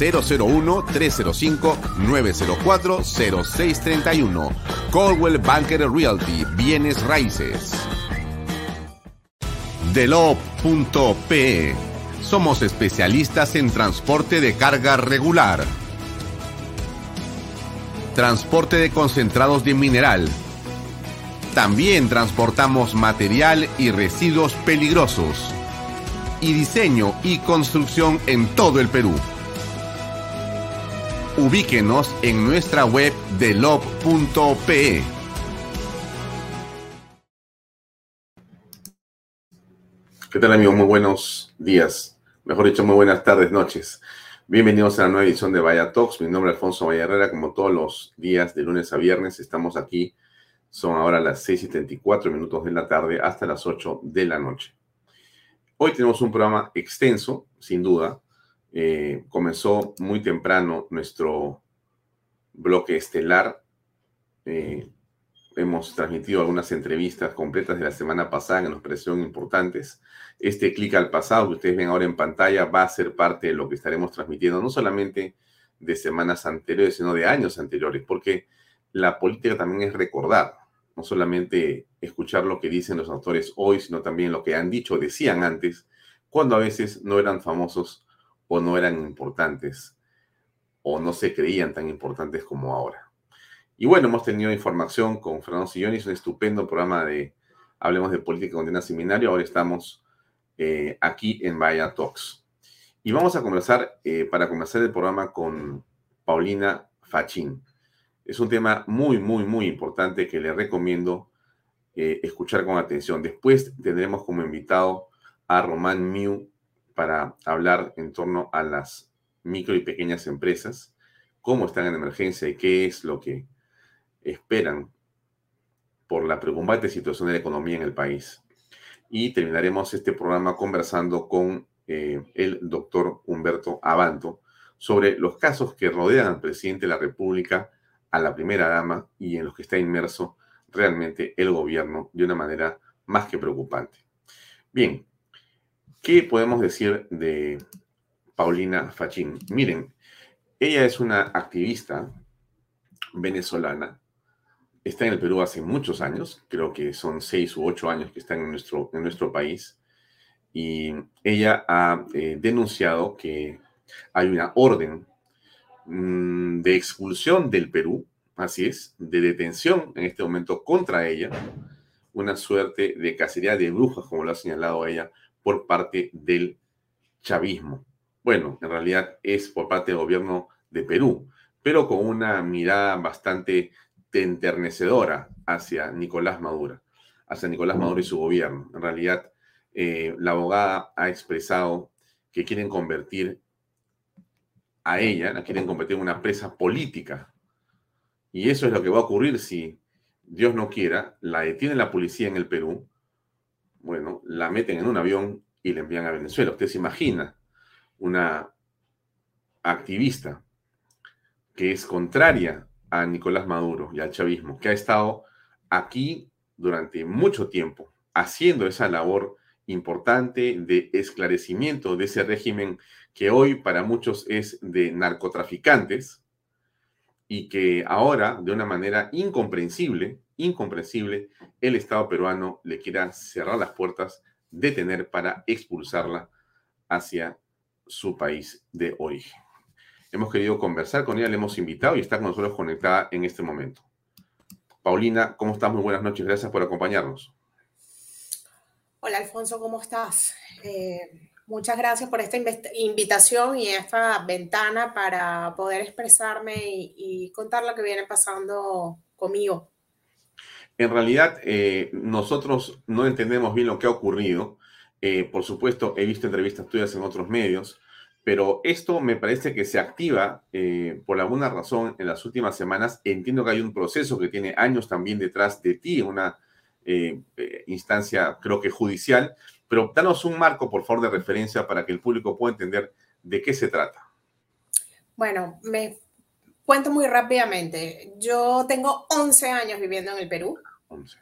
001-305-904-0631. Coldwell Banker Realty, bienes raíces. Delop.pe Somos especialistas en transporte de carga regular. Transporte de concentrados de mineral. También transportamos material y residuos peligrosos. Y diseño y construcción en todo el Perú. Ubíquenos en nuestra web delop.pe. ¿Qué tal amigos? Muy buenos días. Mejor dicho, muy buenas tardes, noches. Bienvenidos a la nueva edición de Vaya Talks. Mi nombre es Alfonso Vaya Herrera. Como todos los días de lunes a viernes, estamos aquí. Son ahora las 6 y 34 minutos de la tarde hasta las 8 de la noche. Hoy tenemos un programa extenso, sin duda. Eh, comenzó muy temprano nuestro bloque estelar. Eh, hemos transmitido algunas entrevistas completas de la semana pasada que nos parecieron importantes. Este clic al pasado que ustedes ven ahora en pantalla va a ser parte de lo que estaremos transmitiendo, no solamente de semanas anteriores, sino de años anteriores, porque la política también es recordar, no solamente escuchar lo que dicen los autores hoy, sino también lo que han dicho, decían antes, cuando a veces no eran famosos o no eran importantes o no se creían tan importantes como ahora. Y bueno, hemos tenido información con Fernando Sillón, un estupendo programa de Hablemos de Política con Dina Seminario. Ahora estamos eh, aquí en Vaya Talks. Y vamos a conversar, eh, para comenzar el programa con Paulina Fachín. Es un tema muy, muy, muy importante que le recomiendo eh, escuchar con atención. Después tendremos como invitado a Román Miu, para hablar en torno a las micro y pequeñas empresas, cómo están en emergencia y qué es lo que esperan por la preocupante situación de la economía en el país. Y terminaremos este programa conversando con eh, el doctor Humberto Abanto sobre los casos que rodean al presidente de la República, a la primera dama y en los que está inmerso realmente el gobierno de una manera más que preocupante. Bien, ¿Qué podemos decir de Paulina Fachín? Miren, ella es una activista venezolana, está en el Perú hace muchos años, creo que son seis u ocho años que está en nuestro, en nuestro país, y ella ha eh, denunciado que hay una orden mm, de expulsión del Perú, así es, de detención en este momento contra ella, una suerte de cacería de brujas, como lo ha señalado ella, por parte del chavismo. Bueno, en realidad es por parte del gobierno de Perú, pero con una mirada bastante enternecedora hacia Nicolás Maduro, hacia Nicolás Maduro y su gobierno. En realidad, eh, la abogada ha expresado que quieren convertir a ella, la quieren convertir en una presa política. Y eso es lo que va a ocurrir si Dios no quiera, la detiene la policía en el Perú bueno, la meten en un avión y la envían a Venezuela. Usted se imagina una activista que es contraria a Nicolás Maduro y al chavismo, que ha estado aquí durante mucho tiempo haciendo esa labor importante de esclarecimiento de ese régimen que hoy para muchos es de narcotraficantes y que ahora de una manera incomprensible incomprensible el Estado peruano le quiera cerrar las puertas, detener para expulsarla hacia su país de origen. hemos querido conversar con ella, le hemos invitado y está con nosotros conectada en este momento. Paulina, ¿cómo estás? Muy buenas noches, gracias por acompañarnos. Hola Alfonso, ¿cómo estás? Eh, muchas gracias por esta invitación y esta ventana para poder expresarme y, contar lo que viene pasando conmigo. En realidad, eh, nosotros no entendemos bien lo que ha ocurrido. Eh, por supuesto, he visto entrevistas tuyas en otros medios, pero esto me parece que se activa eh, por alguna razón en las últimas semanas. Entiendo que hay un proceso que tiene años también detrás de ti, una instancia creo que judicial, pero danos un marco, por favor, de referencia para que el público pueda entender de qué se trata. Bueno, me cuento muy rápidamente. Yo tengo 11 años viviendo en el Perú. 11.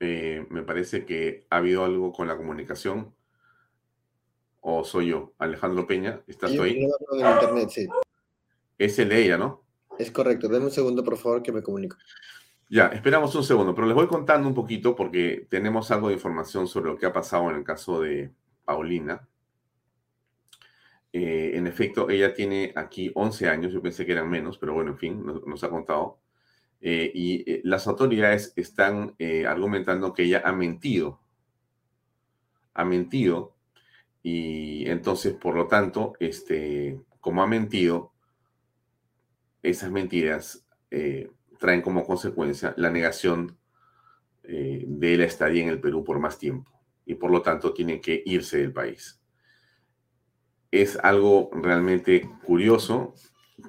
Eh, me parece que ha habido algo con la comunicación. ¿O soy yo? Alejandro Peña, ¿estás ahí? internet, sí. Es el de ella, ¿no? Es correcto. Dame un segundo, por favor, que me comunico. Ya, esperamos un segundo, pero les voy contando un poquito porque tenemos algo de información sobre lo que ha pasado en el caso de Paulina. Eh, en efecto, ella tiene aquí 11 años, yo pensé que eran menos, pero bueno, en fin, nos ha contado. Eh, y eh, las autoridades están argumentando que ella ha mentido. Ha mentido. Y entonces, por lo tanto, este, como ha mentido, esas mentiras traen como consecuencia la negación de la estadía en el Perú por más tiempo. Y por lo tanto, tiene que irse del país. Es algo realmente curioso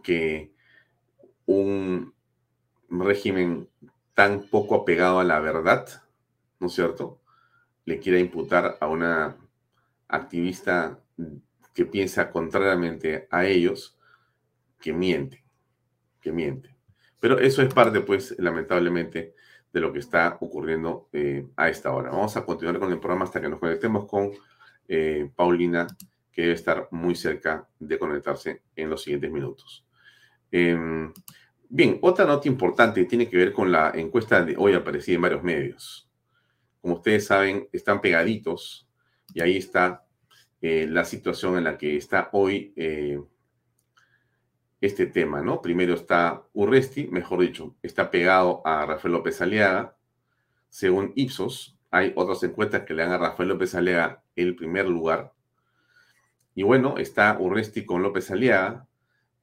que un régimen tan poco apegado a la verdad, ¿no es cierto? Le quiera imputar a una activista que piensa contrariamente a ellos, que miente, que miente. Pero eso es parte, pues, lamentablemente, de lo que está ocurriendo eh, a esta hora. Vamos a continuar con el programa hasta que nos conectemos con eh, Paulina, que debe estar muy cerca de conectarse en los siguientes minutos. Em, Bien, otra nota importante tiene que ver con la encuesta de hoy aparecida en varios medios. Como ustedes saben, están pegaditos y ahí está eh, la situación en la que está hoy eh, este tema, ¿no? Primero está Urresti, mejor dicho, está pegado a Rafael López Aliaga. Según Ipsos, hay otras encuestas que le dan a Rafael López Aliaga el primer lugar. Y bueno, está Urresti con López Aliaga,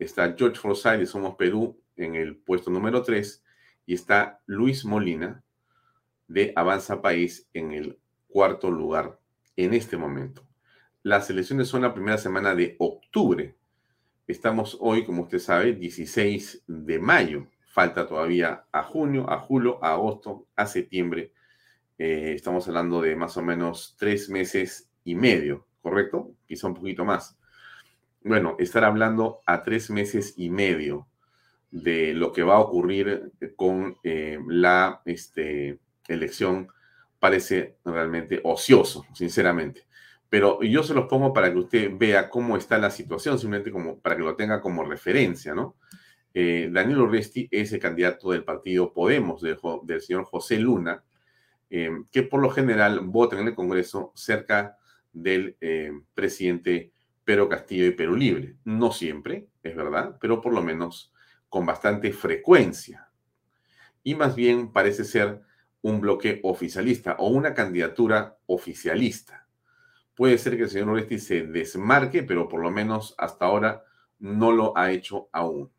está George Forsyth de Somos Perú en el puesto número 3 y está Luis Molina de Avanza País en el cuarto lugar en este momento. Las elecciones son la primera semana de octubre. Estamos hoy, como usted sabe, 16 de mayo. Falta todavía a junio, a julio, a agosto, a septiembre. Eh, estamos hablando de más o menos tres meses y medio, ¿correcto? Quizá un poquito más. Bueno, estar hablando a tres meses y medio de lo que va a ocurrir con eh, la este, elección parece realmente ocioso, sinceramente. Pero yo se los pongo para que usted vea cómo está la situación, simplemente como para que lo tenga como referencia, ¿no? Eh, Daniel Urresti es el candidato del partido Podemos, del, señor José Luna, eh, que por lo general vota en el Congreso cerca del presidente Pedro Castillo y Perú Libre. No siempre, es verdad, pero por lo menos con bastante frecuencia. Y más bien parece ser un bloque oficialista o una candidatura oficialista. Puede ser que el señor Oresti se desmarque, pero por lo menos hasta ahora no lo ha hecho aún.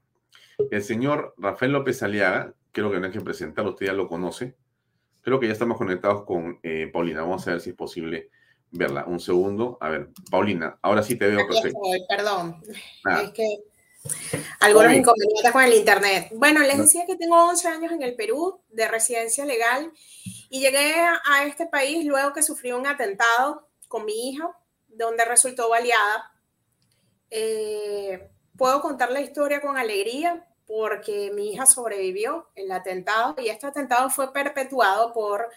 El señor Rafael López Aliaga, creo que no hay que presentarlo, usted ya lo conoce. Creo que ya estamos conectados con eh, Paulina. Vamos a ver si es posible verla. Un segundo. A ver, Paulina, ahora sí te veo perfecto. perdón. Es que algunos inconvenientes con el Internet. Bueno, les decía que tengo 11 años en el Perú de residencia legal y llegué a este país luego que sufrí un atentado con mi hija, donde resultó baleada. Eh, puedo contar la historia con alegría porque mi hija sobrevivió el atentado y este atentado fue perpetuado por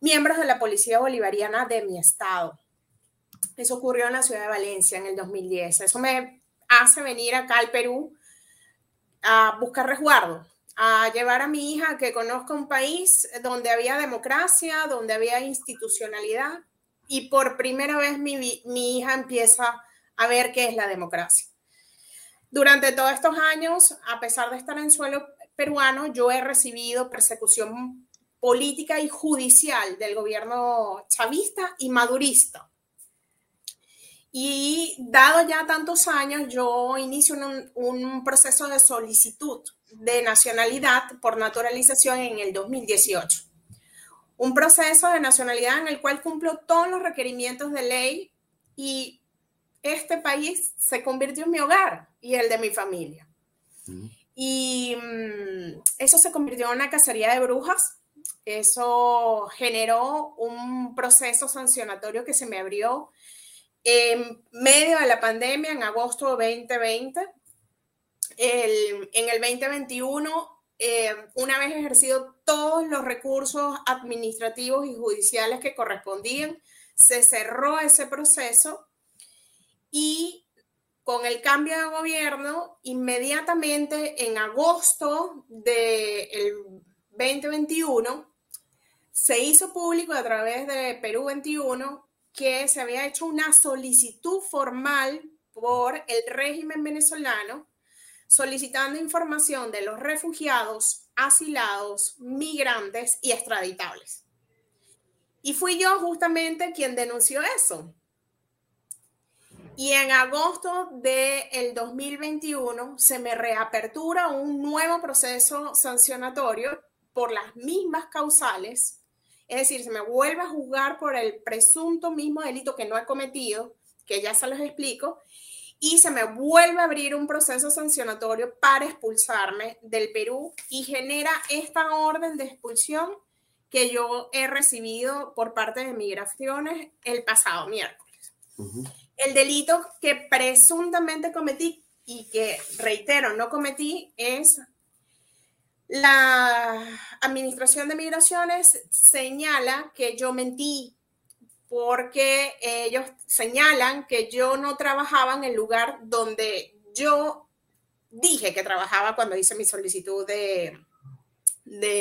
miembros de la Policía Bolivariana de mi estado. Eso ocurrió en la ciudad de Valencia en el 2010. Eso me hace venir acá al Perú a buscar resguardo, a llevar a mi hija que conozca un país donde había democracia, donde había institucionalidad y por primera vez mi, mi hija empieza a ver qué es la democracia. Durante todos estos años, a pesar de estar en suelo peruano, yo he recibido persecución política y judicial del gobierno chavista y madurista. Y dado ya tantos años, yo inicio un, un, proceso de solicitud de nacionalidad por naturalización en el 2018. Un proceso de nacionalidad en el cual cumplo todos los requerimientos de ley y este país se convirtió en mi hogar y el de mi familia. Y mm, eso se convirtió en una cacería de brujas. Eso generó un proceso sancionatorio que se me abrió en medio de la pandemia, en agosto de 2020. El, en el 2021, eh, una vez ejercido todos los recursos administrativos y judiciales que correspondían, se cerró ese proceso y con el cambio de gobierno, inmediatamente en agosto del 2021, se hizo público a través de Perú 21 que se había hecho una solicitud formal por el régimen venezolano solicitando información de los refugiados, asilados, migrantes y extraditables. Y fui yo justamente quien denunció eso. Y en agosto del 2021 se me reapertura un nuevo proceso sancionatorio por las mismas causales. Es decir, se me vuelve a juzgar por el presunto mismo delito que no he cometido, que ya se los explico, y se me vuelve a abrir un proceso sancionatorio para expulsarme del Perú y genera esta orden de expulsión que yo he recibido por parte de migraciones el pasado miércoles. El delito que presuntamente cometí y que, reitero, no cometí es la Administración de Migraciones señala que yo mentí porque ellos señalan que yo no trabajaba en el lugar donde yo dije que trabajaba cuando hice mi solicitud de,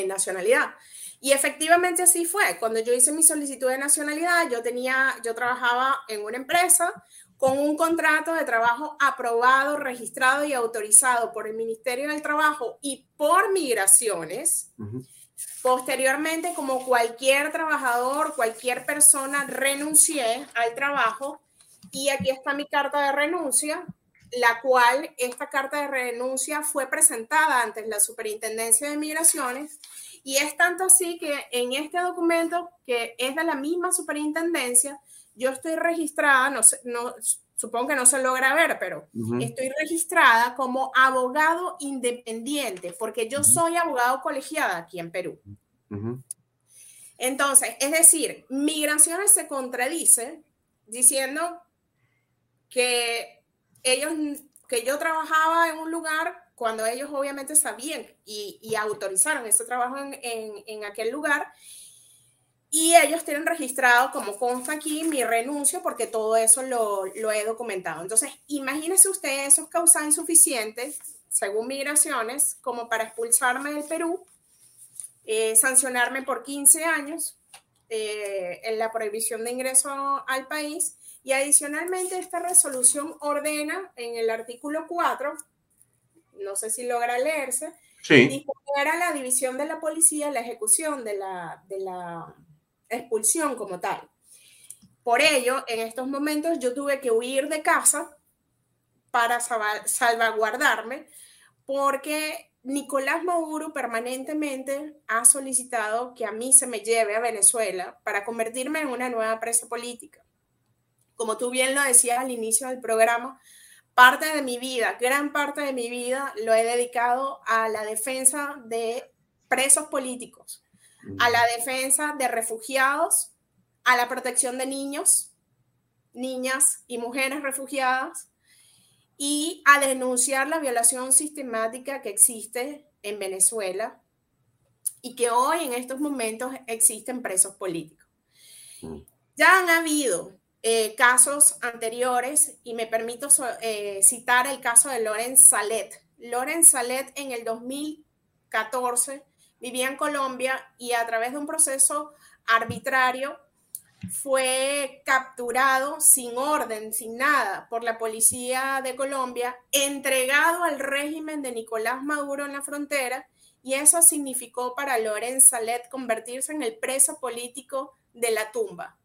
nacionalidad. Y efectivamente así fue. Cuando yo hice mi solicitud de nacionalidad, yo tenía, yo trabajaba en una empresa con un contrato de trabajo aprobado, registrado y autorizado por el Ministerio del Trabajo y por migraciones. Posteriormente, como cualquier trabajador, cualquier persona, renuncié al trabajo y aquí está mi carta de renuncia, la cual esta carta de renuncia fue presentada ante la Superintendencia de Migraciones y es tanto así que en este documento, que es de la misma superintendencia, yo estoy registrada, no, no supongo que no se logra ver, pero estoy registrada como abogado independiente, porque yo soy abogado colegiada aquí en Perú. Entonces, es decir, migraciones se contradice diciendo que ellos, que yo trabajaba en un lugar cuando ellos obviamente sabían y, autorizaron ese trabajo en, aquel lugar. Y ellos tienen registrado, como consta aquí, mi renuncio porque todo eso lo, he documentado. Entonces, imagínense ustedes esos causales insuficientes, según migraciones, como para expulsarme del Perú, eh, sancionarme por 15 años eh, en la prohibición de ingreso al país. Y adicionalmente, esta resolución ordena en el artículo 4 no sé si logra leerse, sí. era la división de la policía la ejecución de la, de la expulsión como tal. Por ello, en estos momentos yo tuve que huir de casa para salvaguardarme porque Nicolás Maduro permanentemente ha solicitado que a mí se me lleve a Venezuela para convertirme en una nueva presa política. Como tú bien lo decías al inicio del programa, parte de mi vida, gran parte de mi vida lo he dedicado a la defensa de presos políticos, a la defensa de refugiados, a la protección de niños, niñas y mujeres refugiadas y a denunciar la violación sistemática que existe en Venezuela y que hoy en estos momentos existen presos políticos. Mm. Ya han habido eh, casos anteriores y me permito eh, citar el caso de Loren Salet. Loren Salet en el 2014 vivía en Colombia y a través de un proceso arbitrario fue capturado sin orden, sin nada, por la policía de Colombia, entregado al régimen de Nicolás Maduro en la frontera, y eso significó para Lorenz Salet convertirse en el preso político de la tumba.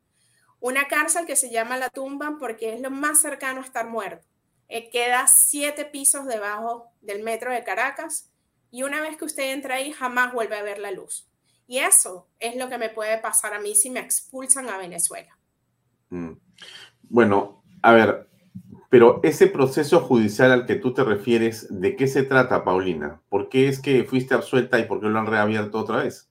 Una cárcel que se llama la tumba porque es lo más cercano a estar muerto. Eh, queda siete pisos debajo del metro de Caracas y una vez que usted entra ahí jamás vuelve a ver la luz. Y eso es lo que me puede pasar a mí si me expulsan a Venezuela. Mm. Bueno, a ver, pero ese proceso judicial al que tú te refieres, ¿de qué se trata, Paulina? ¿Por qué es que fuiste absuelta y por qué lo han reabierto otra vez?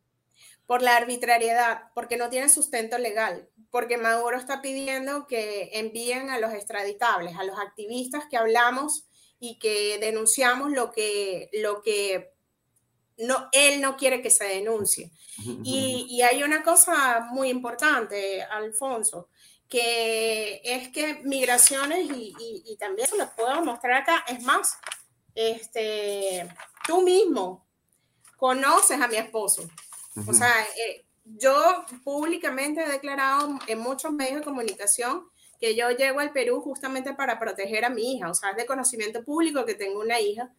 Por la arbitrariedad, porque no tiene sustento legal, porque Maduro está pidiendo que envíen a los extraditables, a los activistas que hablamos y que denunciamos lo que, lo que no, él no quiere que se denuncie. Y, hay una cosa muy importante, Alfonso, que es que migraciones, y, también se los puedo mostrar acá, es más, este, tú mismo conoces a mi esposo. O sea, eh, yo públicamente he declarado en muchos medios de comunicación que yo llego al Perú justamente para proteger a mi hija. O sea, es de conocimiento público que tengo una hija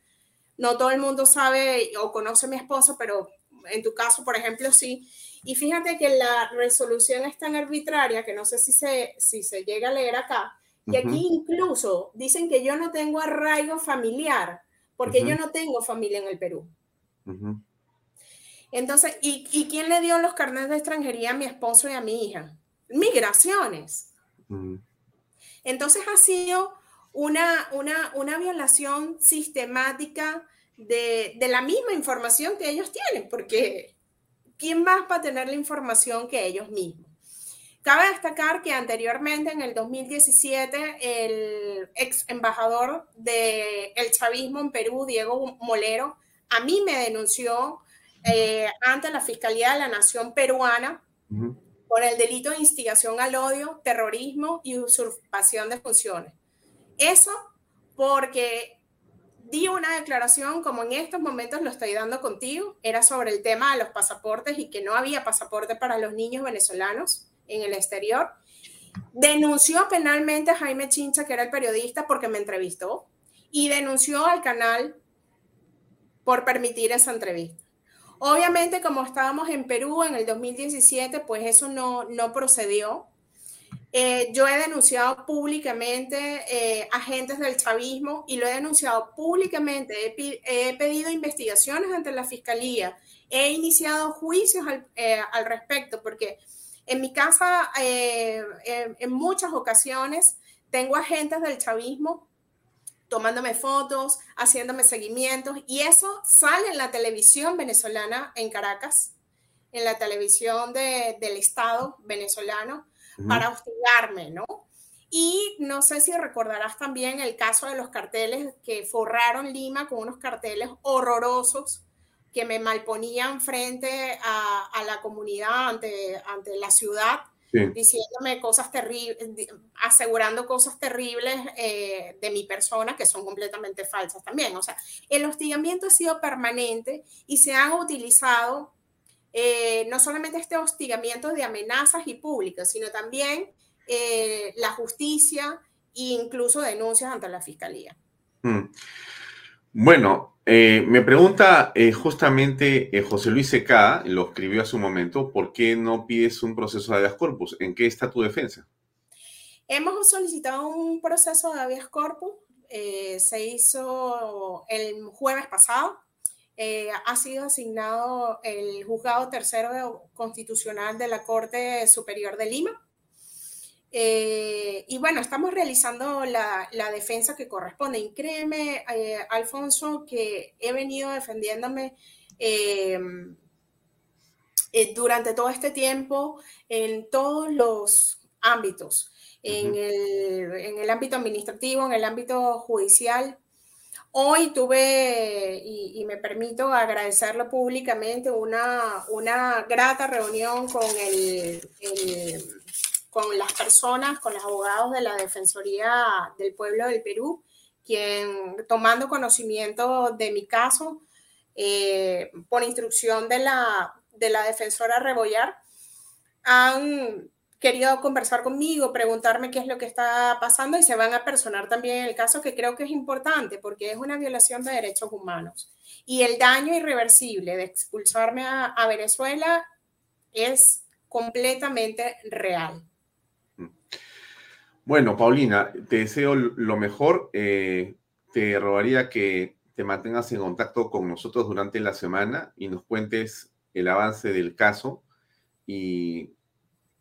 no todo el mundo sabe o conoce a mi esposo, pero en tu caso, por ejemplo, sí. Y fíjate que la resolución es tan arbitraria que no sé si se, si se llega a leer acá, y aquí incluso dicen que yo no tengo arraigo familiar, porque yo no tengo familia en el Perú. Entonces, ¿y, ¿y, quién le dio los carnets de extranjería a mi esposo y a mi hija? Migraciones. Entonces ha sido una, una, una violación sistemática de, la misma información que ellos tienen, porque ¿quién más va a tener la información que ellos mismos? Cabe destacar que anteriormente, en el 2017, el ex embajador del el chavismo en Perú, Diego Molero, a mí me denunció eh, ante la Fiscalía de la Nación Peruana por el delito de instigación al odio, terrorismo y usurpación de funciones. Eso porque di una declaración como en estos momentos lo estoy dando contigo, era sobre el tema de los pasaportes y que no había pasaporte para los niños venezolanos en el exterior. Denunció penalmente a Jaime Chincha, que era el periodista, porque me entrevistó, y denunció al canal por permitir esa entrevista. Obviamente, como estábamos en Perú en el 2017, pues eso no, no procedió. Eh, yo he denunciado públicamente eh, agentes del chavismo y lo he denunciado públicamente. He, pedido investigaciones ante la fiscalía. He iniciado juicios al, eh, respecto porque en mi casa en muchas ocasiones tengo agentes del chavismo tomándome fotos, haciéndome seguimientos y eso sale en la televisión venezolana en Caracas, en la televisión del Estado venezolano para hostigarme, ¿no? Y no sé si recordarás también el caso de los carteles que forraron Lima con unos carteles horrorosos que me malponían frente a, la comunidad, ante, ante la ciudad, diciéndome cosas terribles, asegurando cosas terribles eh, de mi persona que son completamente falsas también. O sea, el hostigamiento ha sido permanente y se han utilizado eh, no solamente este hostigamiento de amenazas y públicas, sino también eh, la justicia e incluso denuncias ante la fiscalía. Hmm. Bueno, eh, me pregunta justamente José Luis Seca, lo escribió a su momento, ¿por qué no pides un proceso de habeas corpus? ¿En qué está tu defensa? Hemos solicitado un proceso de habeas corpus, se hizo el jueves pasado, eh, ha sido asignado el juzgado tercero constitucional de la Corte Superior de Lima. Eh, y bueno, estamos realizando la, defensa que corresponde. Y créeme, eh, Alfonso, que he venido defendiéndome durante todo este tiempo en todos los ámbitos, en, el, en el ámbito administrativo, en el ámbito judicial, Hoy tuve, y, me permito agradecerlo públicamente, una, una grata reunión con, el, con las personas, con los abogados de la Defensoría del Pueblo del Perú, quien tomando conocimiento de mi caso, eh, por instrucción de la, de la defensora Rebollar, han querido conversar conmigo, preguntarme qué es lo que está pasando y se van a personar también en el caso que creo que es importante porque es una violación de derechos humanos. Y el daño irreversible de expulsarme a, Venezuela es completamente real. Bueno, Paulina, te deseo lo mejor. Eh, te rogaría que te mantengas en contacto con nosotros durante la semana y nos cuentes el avance del caso y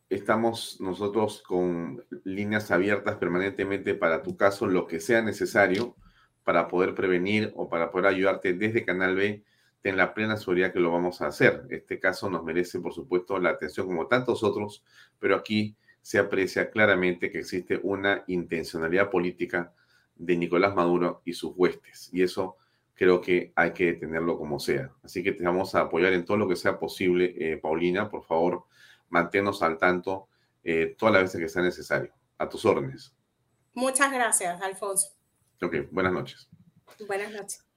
estamos nosotros con líneas abiertas permanentemente para tu caso, lo que sea necesario para poder prevenir o para poder ayudarte desde Canal B, ten la plena seguridad que lo vamos a hacer. Este caso nos merece, por supuesto, la atención como tantos otros, pero aquí se aprecia claramente que existe una intencionalidad política de Nicolás Maduro y sus huestes, y eso creo que hay que detenerlo como sea. Así que te vamos a apoyar en todo lo que sea posible, eh, Paulina, por favor manténnos al tanto eh, todas las veces que sea necesario. A tus órdenes. Muchas gracias, Alfonso. Ok, buenas noches. Buenas noches.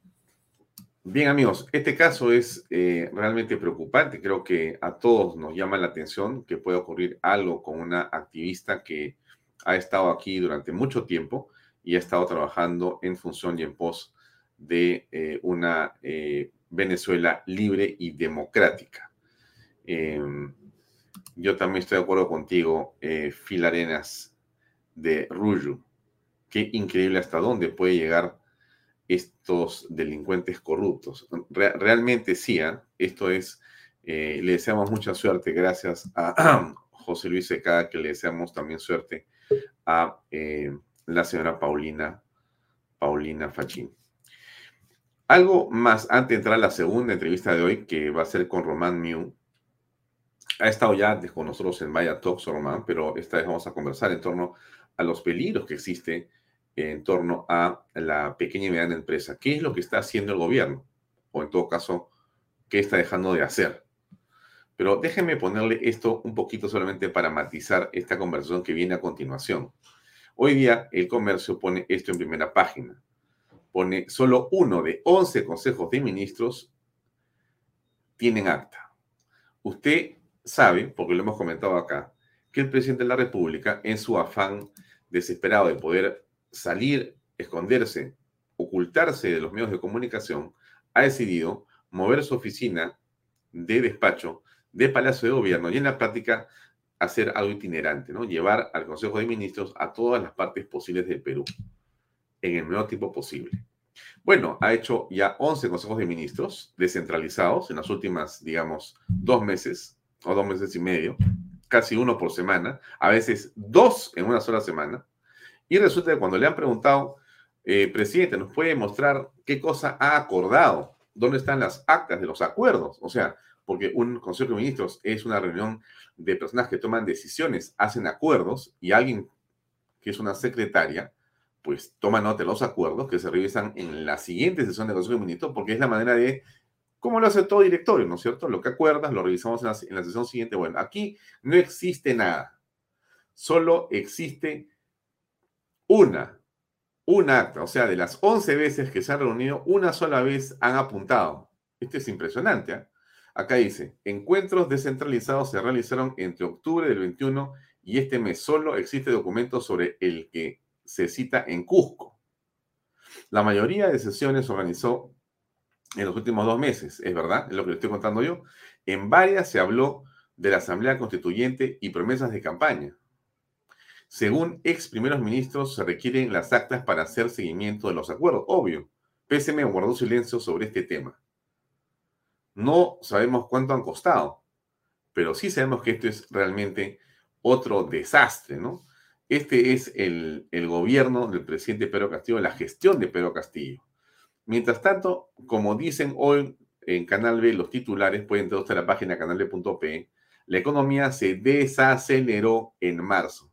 Bien, amigos, este caso es eh, realmente preocupante. Creo que a todos nos llama la atención que pueda ocurrir algo con una activista que ha estado aquí durante mucho tiempo y ha estado trabajando en función y en pos de eh, una Venezuela libre y democrática. Em, yo también estoy de acuerdo contigo, eh, Phil Arenas de Ruyu. Qué increíble hasta dónde puede llegar estos delincuentes corruptos. realmente sí, ¿eh? esto es, eh, le deseamos mucha suerte, gracias a José Luis Secada, que le deseamos también suerte a eh, la señora Paulina, Paulina Fachín. Algo más antes de entrar a la segunda entrevista de hoy, que va a ser con Román Mew, ha estado ya con nosotros en Vaya Talks, Román, pero esta vez vamos a conversar en torno a los peligros que existen en torno a la pequeña y mediana empresa. ¿Qué es lo que está haciendo el gobierno? O en todo caso, ¿qué está dejando de hacer? Pero déjenme ponerle esto un poquito solamente para matizar esta conversación que viene a continuación. Hoy día el comercio pone esto en primera página. Pone solo uno de 11 consejos de ministros tienen acta. Usted sabe, porque lo hemos comentado acá, que el presidente de la República, en su afán desesperado de poder salir, esconderse, ocultarse de los medios de comunicación, ha decidido mover su oficina de despacho de Palacio de Gobierno y en la práctica hacer algo itinerante, ¿no? Llevar al Consejo de Ministros a todas las partes posibles del Perú, en el menor tiempo posible. Bueno, ha hecho ya 11 consejos de ministros descentralizados en las últimas, digamos, dos meses, o dos meses y medio, casi uno por semana, a veces dos en una sola semana. Y resulta que cuando le han preguntado, eh, presidente, ¿nos puede mostrar qué cosa ha acordado? ¿Dónde están las actas de los acuerdos? O sea, porque un Consejo de Ministros es una reunión de personas que toman decisiones, hacen acuerdos y alguien que es una secretaria, pues toma nota de los acuerdos que se revisan en la siguiente sesión del Consejo de Ministros, porque es la manera de como lo hace todo directorio, ¿no es cierto? Lo que acuerdas, lo revisamos en la, sesión siguiente. Bueno, aquí no existe nada. Solo existe una, un acta. O sea, de las 11 veces que se han reunido, una sola vez han apuntado. Esto es impresionante. ¿eh? Acá dice, encuentros descentralizados se realizaron entre octubre del 21 y este mes. Solo existe documento sobre el que se cita en Cusco. La mayoría de sesiones se organizó en los últimos dos meses, es verdad, es lo que le estoy contando yo. En varias se habló de la Asamblea Constituyente y promesas de campaña. Según ex primeros ministros, se requieren las actas para hacer seguimiento de los acuerdos. Obvio, PSM guardó silencio sobre este tema. No sabemos cuánto han costado, pero sí sabemos que esto es realmente otro desastre, ¿no? Este es el, gobierno del presidente Pedro Castillo, la gestión de Pedro Castillo. Mientras tanto, como dicen hoy en Canal B los titulares, pueden entrar a la página canalb.p, la economía se desaceleró en marzo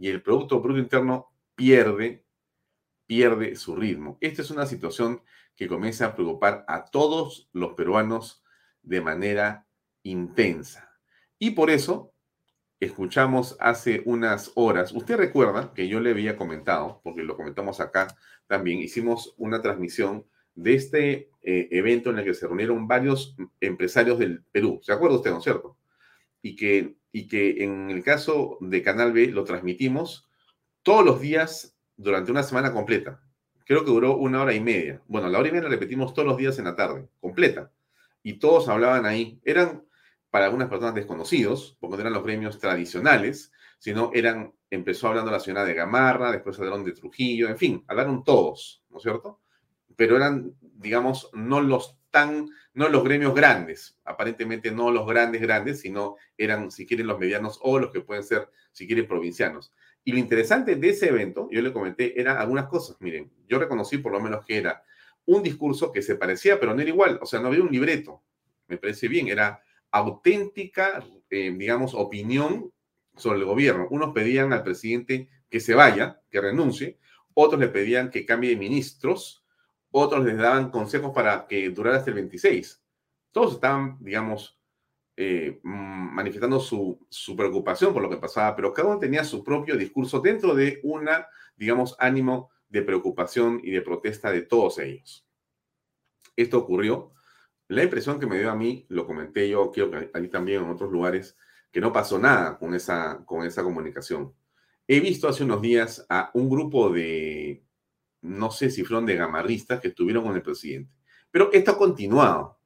y el Producto Bruto Interno pierde, pierde su ritmo. Esta es una situación que comienza a preocupar a todos los peruanos de manera intensa. Y por eso escuchamos hace unas horas, usted recuerda que yo le había comentado, porque lo comentamos acá también, hicimos una transmisión de este eh, evento en el que se reunieron varios empresarios del Perú. ¿Se acuerda usted, no es cierto? Y que y que en el caso de Canal B lo transmitimos todos los días durante una semana completa. Creo que duró una hora y media. Bueno, la hora y media la repetimos todos los días en la tarde, completa. Y todos hablaban ahí. Eran para algunas personas desconocidos, porque no eran los gremios tradicionales, sino eran, empezó hablando la señora de Gamarra, después hablaron de Trujillo, en fin, hablaron todos, ¿no es cierto? Pero eran, digamos, no los no los gremios grandes, aparentemente no los grandes grandes, sino eran, si quieren, los medianos o los que pueden ser, si quieren, provincianos. Y lo interesante de ese evento, yo le comenté, eran algunas cosas. Miren, yo reconocí por lo menos que era un discurso que se parecía, pero no era igual. O sea, no había un libreto. Me parece bien. Era auténtica, eh, digamos, opinión sobre el gobierno. Unos pedían al presidente que se vaya, que renuncie. Otros le pedían que cambie de ministros. Otros les daban consejos para que durara hasta el 26. Todos estaban, digamos, eh, mm, manifestando su, su, preocupación por lo que pasaba, pero cada uno tenía su propio discurso dentro de una, digamos, ánimo de preocupación y de protesta de todos ellos. Esto ocurrió. La impresión que me dio a mí, lo comenté yo, creo que ahí también en otros lugares, que no pasó nada con esa, con esa comunicación. He visto hace unos días a un grupo de, no sé si fueron de gamarristas que estuvieron con el presidente. Pero esto ha continuado.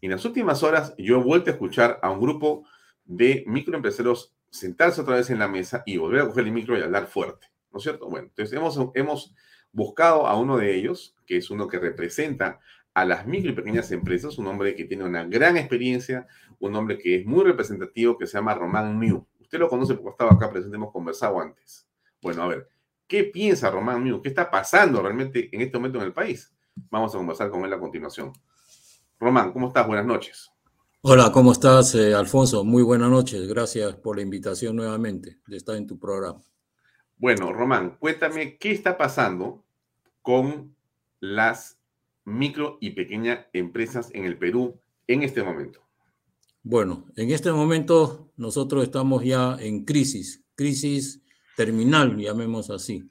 Y en las últimas horas yo he vuelto a escuchar a un grupo de microempresarios sentarse otra vez en la mesa y volver a coger el micro y hablar fuerte, ¿no es cierto? Bueno, entonces hemos, hemos buscado a uno de ellos, que es uno que representa a las micro y pequeñas empresas, un hombre que tiene una gran experiencia, un hombre que es muy representativo, que se llama Román Miu. Usted lo conoce porque estaba acá presente, hemos conversado antes. Bueno, a ver, ¿qué piensa Román Miu? ¿Qué está pasando realmente en este momento en el país? Vamos a conversar con él a continuación. Román, ¿cómo estás? Buenas noches. Hola, ¿cómo estás, eh, Alfonso? Muy buenas noches. Gracias por la invitación nuevamente de estar en tu programa. Bueno, Román, cuéntame qué está pasando con las micro y pequeñas empresas en el Perú en este momento. Bueno, en este momento nosotros estamos ya en crisis, crisis terminal, llamemos así,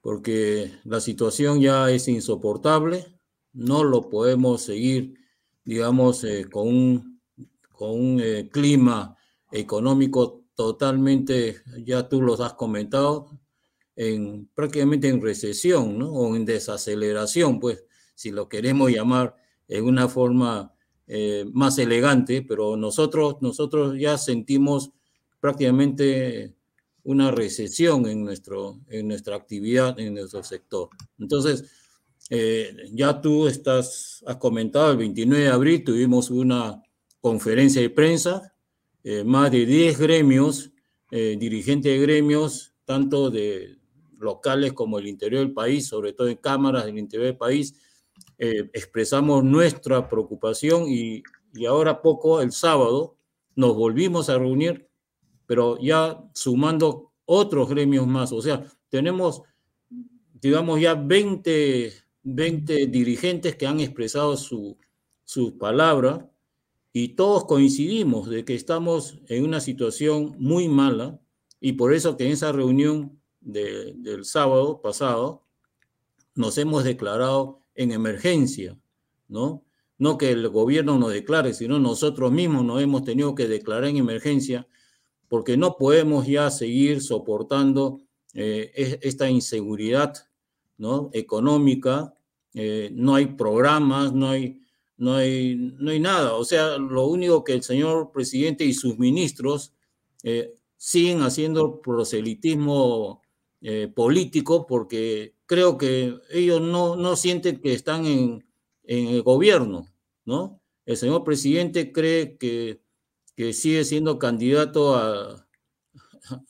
porque la situación ya es insoportable, no lo podemos seguir, digamos, eh, con un, con un eh, clima económico totalmente, ya tú los has comentado, en, prácticamente en recesión, ¿no? O en desaceleración, pues, si lo queremos llamar en una forma eh, más elegante, pero nosotros, nosotros ya sentimos prácticamente una recesión en, nuestro, en nuestra actividad, en nuestro sector. Entonces, eh, ya tú estás, has comentado, el 29 de abril tuvimos una conferencia de prensa, eh, más de 10 gremios, eh, dirigentes de gremios, tanto de locales como el interior del país, sobre todo en cámaras del interior del país, expresamos nuestra preocupación y, y ahora poco, el sábado, nos volvimos a reunir, pero ya sumando otros gremios más, o sea, tenemos digamos, ya 20 20 dirigentes que han expresado su, su palabra y todos coincidimos de que estamos en una situación muy mala y por eso que en esa reunión del sábado pasado nos hemos declarado en emergencia, ¿no? No que el gobierno nos declare, sino nosotros mismos nos hemos tenido que declarar en emergencia porque no podemos ya seguir soportando eh, esta inseguridad ¿no? económica, eh, no hay programas, no hay, no, hay, no hay nada. O sea, lo único que el señor presidente y sus ministros eh, siguen haciendo proselitismo político porque creo que ellos no, no sienten que están en, en, el gobierno, ¿no? El señor presidente cree que, que sigue siendo candidato a,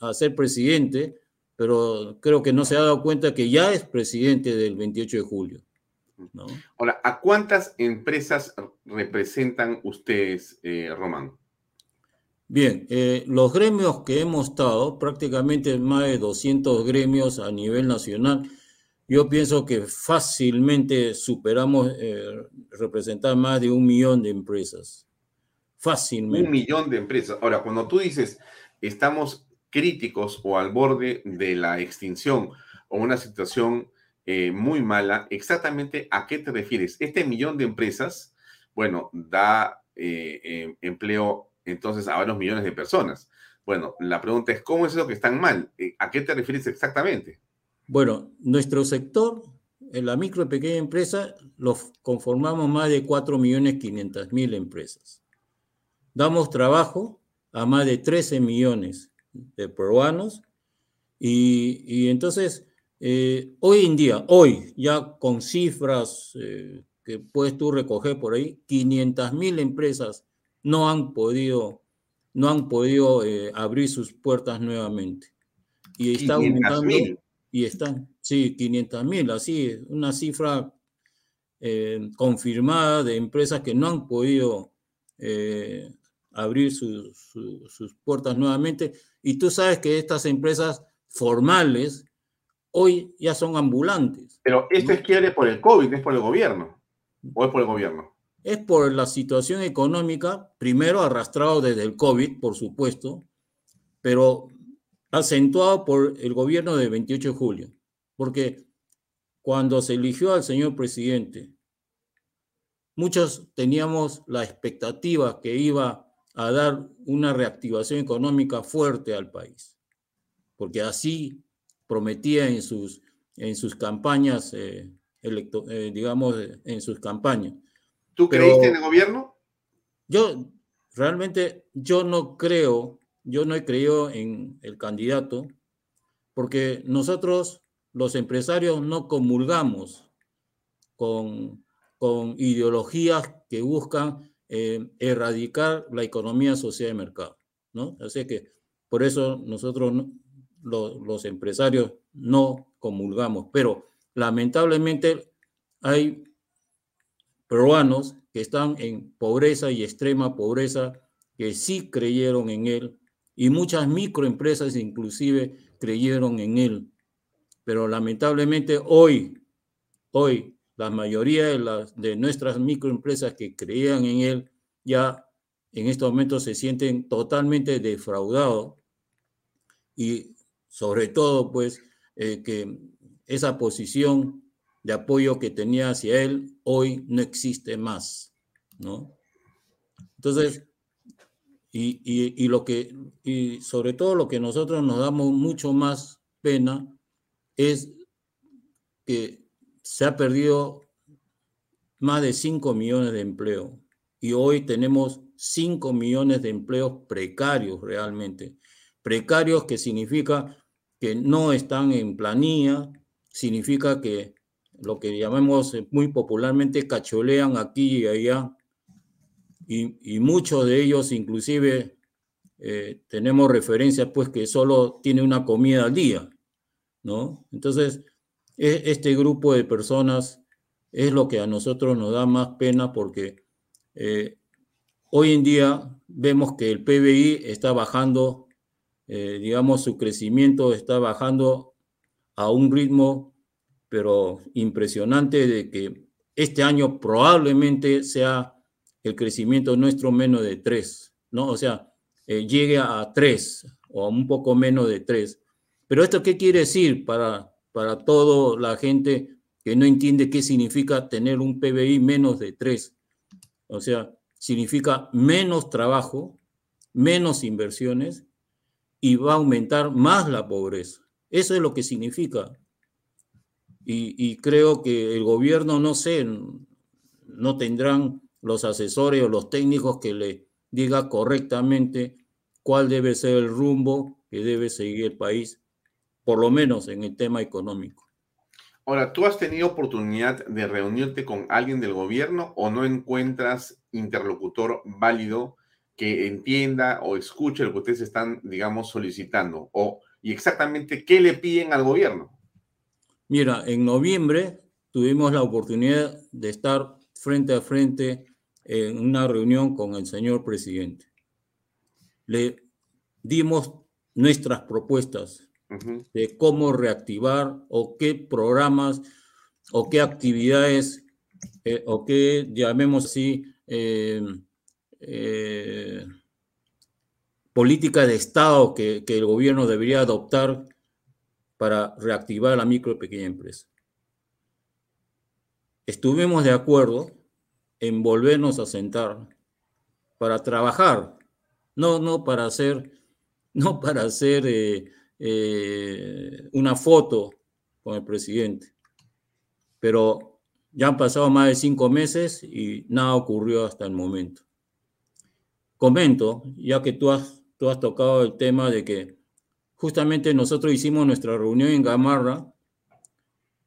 a ser presidente, pero creo que no se ha dado cuenta que ya es presidente del 28 de julio. ¿no? Ahora, ¿a cuántas empresas representan ustedes, eh, Román? Bien, eh, los gremios que hemos estado, prácticamente más de 200 gremios a nivel nacional, yo pienso que fácilmente superamos eh, representar más de un millón de empresas. Fácilmente. Un millón de empresas. Ahora, cuando tú dices estamos críticos o al borde de la extinción o una situación eh, muy mala, exactamente a qué te refieres. Este millón de empresas, bueno, da eh, eh, empleo entonces a varios millones de personas. Bueno, la pregunta es, ¿cómo es eso que están mal? Eh, ¿A qué te refieres exactamente? Bueno, nuestro sector, en la micro y pequeña empresa, lo conformamos más de 4.500.000 empresas. Damos trabajo a más de 13 millones de peruanos y, entonces, eh, hoy en día, hoy, ya con cifras eh, que puedes tú recoger por ahí, 500.000 empresas no han podido no han podido eh, abrir sus puertas nuevamente. Y está aumentando. Y están, sí, 500 mil, así, una cifra eh, confirmada de empresas que no han podido eh, abrir sus puertas nuevamente. Y tú sabes que estas empresas formales hoy ya son ambulantes. Pero esto es quiebre por el COVID, es por el gobierno. ¿O es por el gobierno? es por la situación económica, primero arrastrado desde el COVID, por supuesto, pero acentuado por el gobierno del 28 de julio, porque cuando se eligió al señor presidente, muchos teníamos la expectativa que iba a dar una reactivación económica fuerte al país, porque así prometía en sus, en sus campañas, eh, eh, digamos, en sus campañas. ¿Tú creíste en el gobierno? Yo realmente yo no creo, yo no he creído en el candidato, porque nosotros, los empresarios, no comulgamos con, con ideologías que buscan eh, erradicar la economía social de mercado, ¿no? Así que por eso nosotros, los empresarios, no comulgamos, pero lamentablemente hay peruanos que están en pobreza y extrema pobreza, que sí creyeron en él, y muchas microempresas inclusive creyeron en él. Pero lamentablemente hoy, hoy, la mayoría de, las, de nuestras microempresas que creían en él ya en estos momentos se sienten totalmente defraudados y sobre todo pues eh, que esa posición de apoyo que tenía hacia él hoy no existe más, ¿no? Entonces, y, lo que, y sobre todo lo que nosotros nos damos mucho más pena es que se ha perdido más de 5 millones de empleos y hoy tenemos 5 millones de empleos precarios realmente. Precarios que significa que no están en planilla, significa que lo que llamamos muy popularmente cacholean aquí y allá, y, muchos de ellos inclusive eh, tenemos referencias pues que solo tiene una comida al día, ¿no? Entonces, este grupo de personas es lo que a nosotros nos da más pena porque eh, hoy en día vemos que el PBI está bajando, digamos, su crecimiento está bajando a un ritmo pero impresionante de que este año probablemente sea el crecimiento nuestro menos de 3, ¿no? O sea, eh, llegue a 3 o a un poco menos de 3. Pero esto qué quiere decir para, para toda la gente que no entiende qué significa tener un PBI menos de 3? O sea, significa menos trabajo, menos inversiones y va a aumentar más la pobreza. Eso es lo que significa. Y, creo que el gobierno, no sé, no tendrán los asesores o los técnicos que le diga correctamente cuál debe ser el rumbo que debe seguir el país, por lo menos en el tema económico. Ahora, ¿tú has tenido oportunidad de reunirte con alguien del gobierno o no encuentras interlocutor válido que entienda o escuche lo que ustedes están, digamos, solicitando? O, y exactamente qué le piden al gobierno. Mira, en noviembre tuvimos la oportunidad de estar frente a frente en una reunión con el señor presidente. Le dimos nuestras propuestas de cómo reactivar o qué programas o qué actividades eh, o qué, llamemos así, eh, eh, política de Estado que, el gobierno debería adoptar para reactivar la micro y pequeña empresa. Estuvimos de acuerdo en volvernos a sentar para trabajar no, no para hacer, no para hacer eh, una foto con el presidente. Pero ya han pasado más de cinco meses y nada ocurrió hasta el momento. Comento, ya que tú has, tú has tocado el tema de que justamente nosotros hicimos nuestra reunión en Gamarra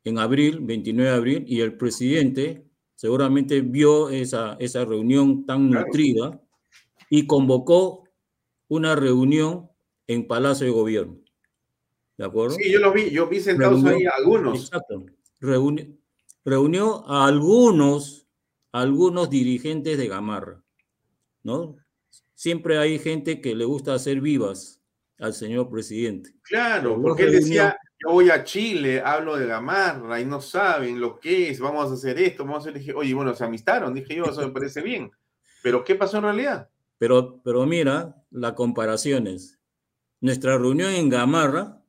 en abril, 29 de abril, y el presidente seguramente vio esa, esa reunión tan nutrida y convocó una reunión en Palacio de Gobierno. ¿De acuerdo? Sí, yo lo vi, yo vi sentados ahí algunos. Exacto. reunió a algunos, algunos dirigentes de Gamarra, ¿no? Siempre hay gente que le gusta hacer vivas al señor presidente. Claro, porque él decía, yo voy a Chile, hablo de Gamarra y no saben lo que es, vamos a hacer esto, vamos a hacer, dije, oye, bueno, se amistaron, dije yo, eso me parece bien. Pero ¿qué pasó en realidad? Pero, pero mira, la comparación es, nuestra reunión en Gamarra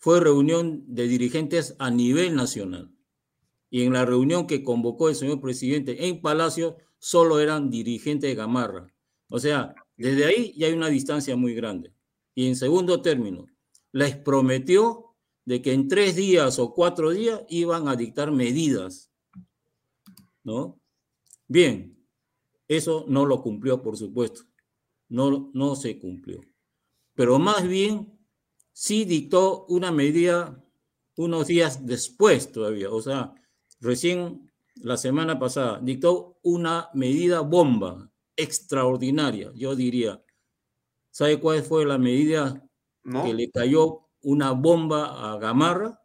fue reunión de dirigentes a nivel nacional. Y en la reunión que convocó el señor presidente en Palacio, solo eran dirigentes de Gamarra. O sea, desde ahí ya hay una distancia muy grande. Y en segundo término, les prometió de que en tres días o cuatro días iban a dictar medidas. ¿No? Bien, eso no lo cumplió, por supuesto. No, no se cumplió. Pero más bien sí dictó una medida unos días después todavía. O sea, recién la semana pasada dictó una medida bomba extraordinaria, yo diría. ¿Sabe cuál fue la medida que le cayó una bomba a Gamarra?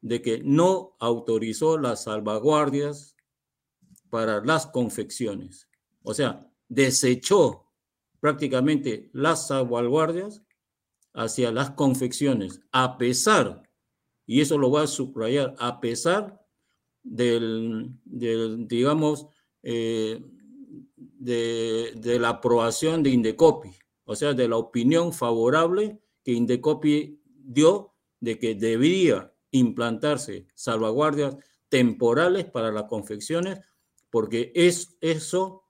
De que no autorizó las salvaguardias para las confecciones. O sea, desechó prácticamente las salvaguardias hacia las confecciones, a pesar, y eso lo voy a subrayar, a pesar del, digamos, eh, de, la aprobación de Indecopi, o sea, de la opinión favorable que Indecopi dio de que debía implantarse salvaguardias temporales para las confecciones, porque es, eso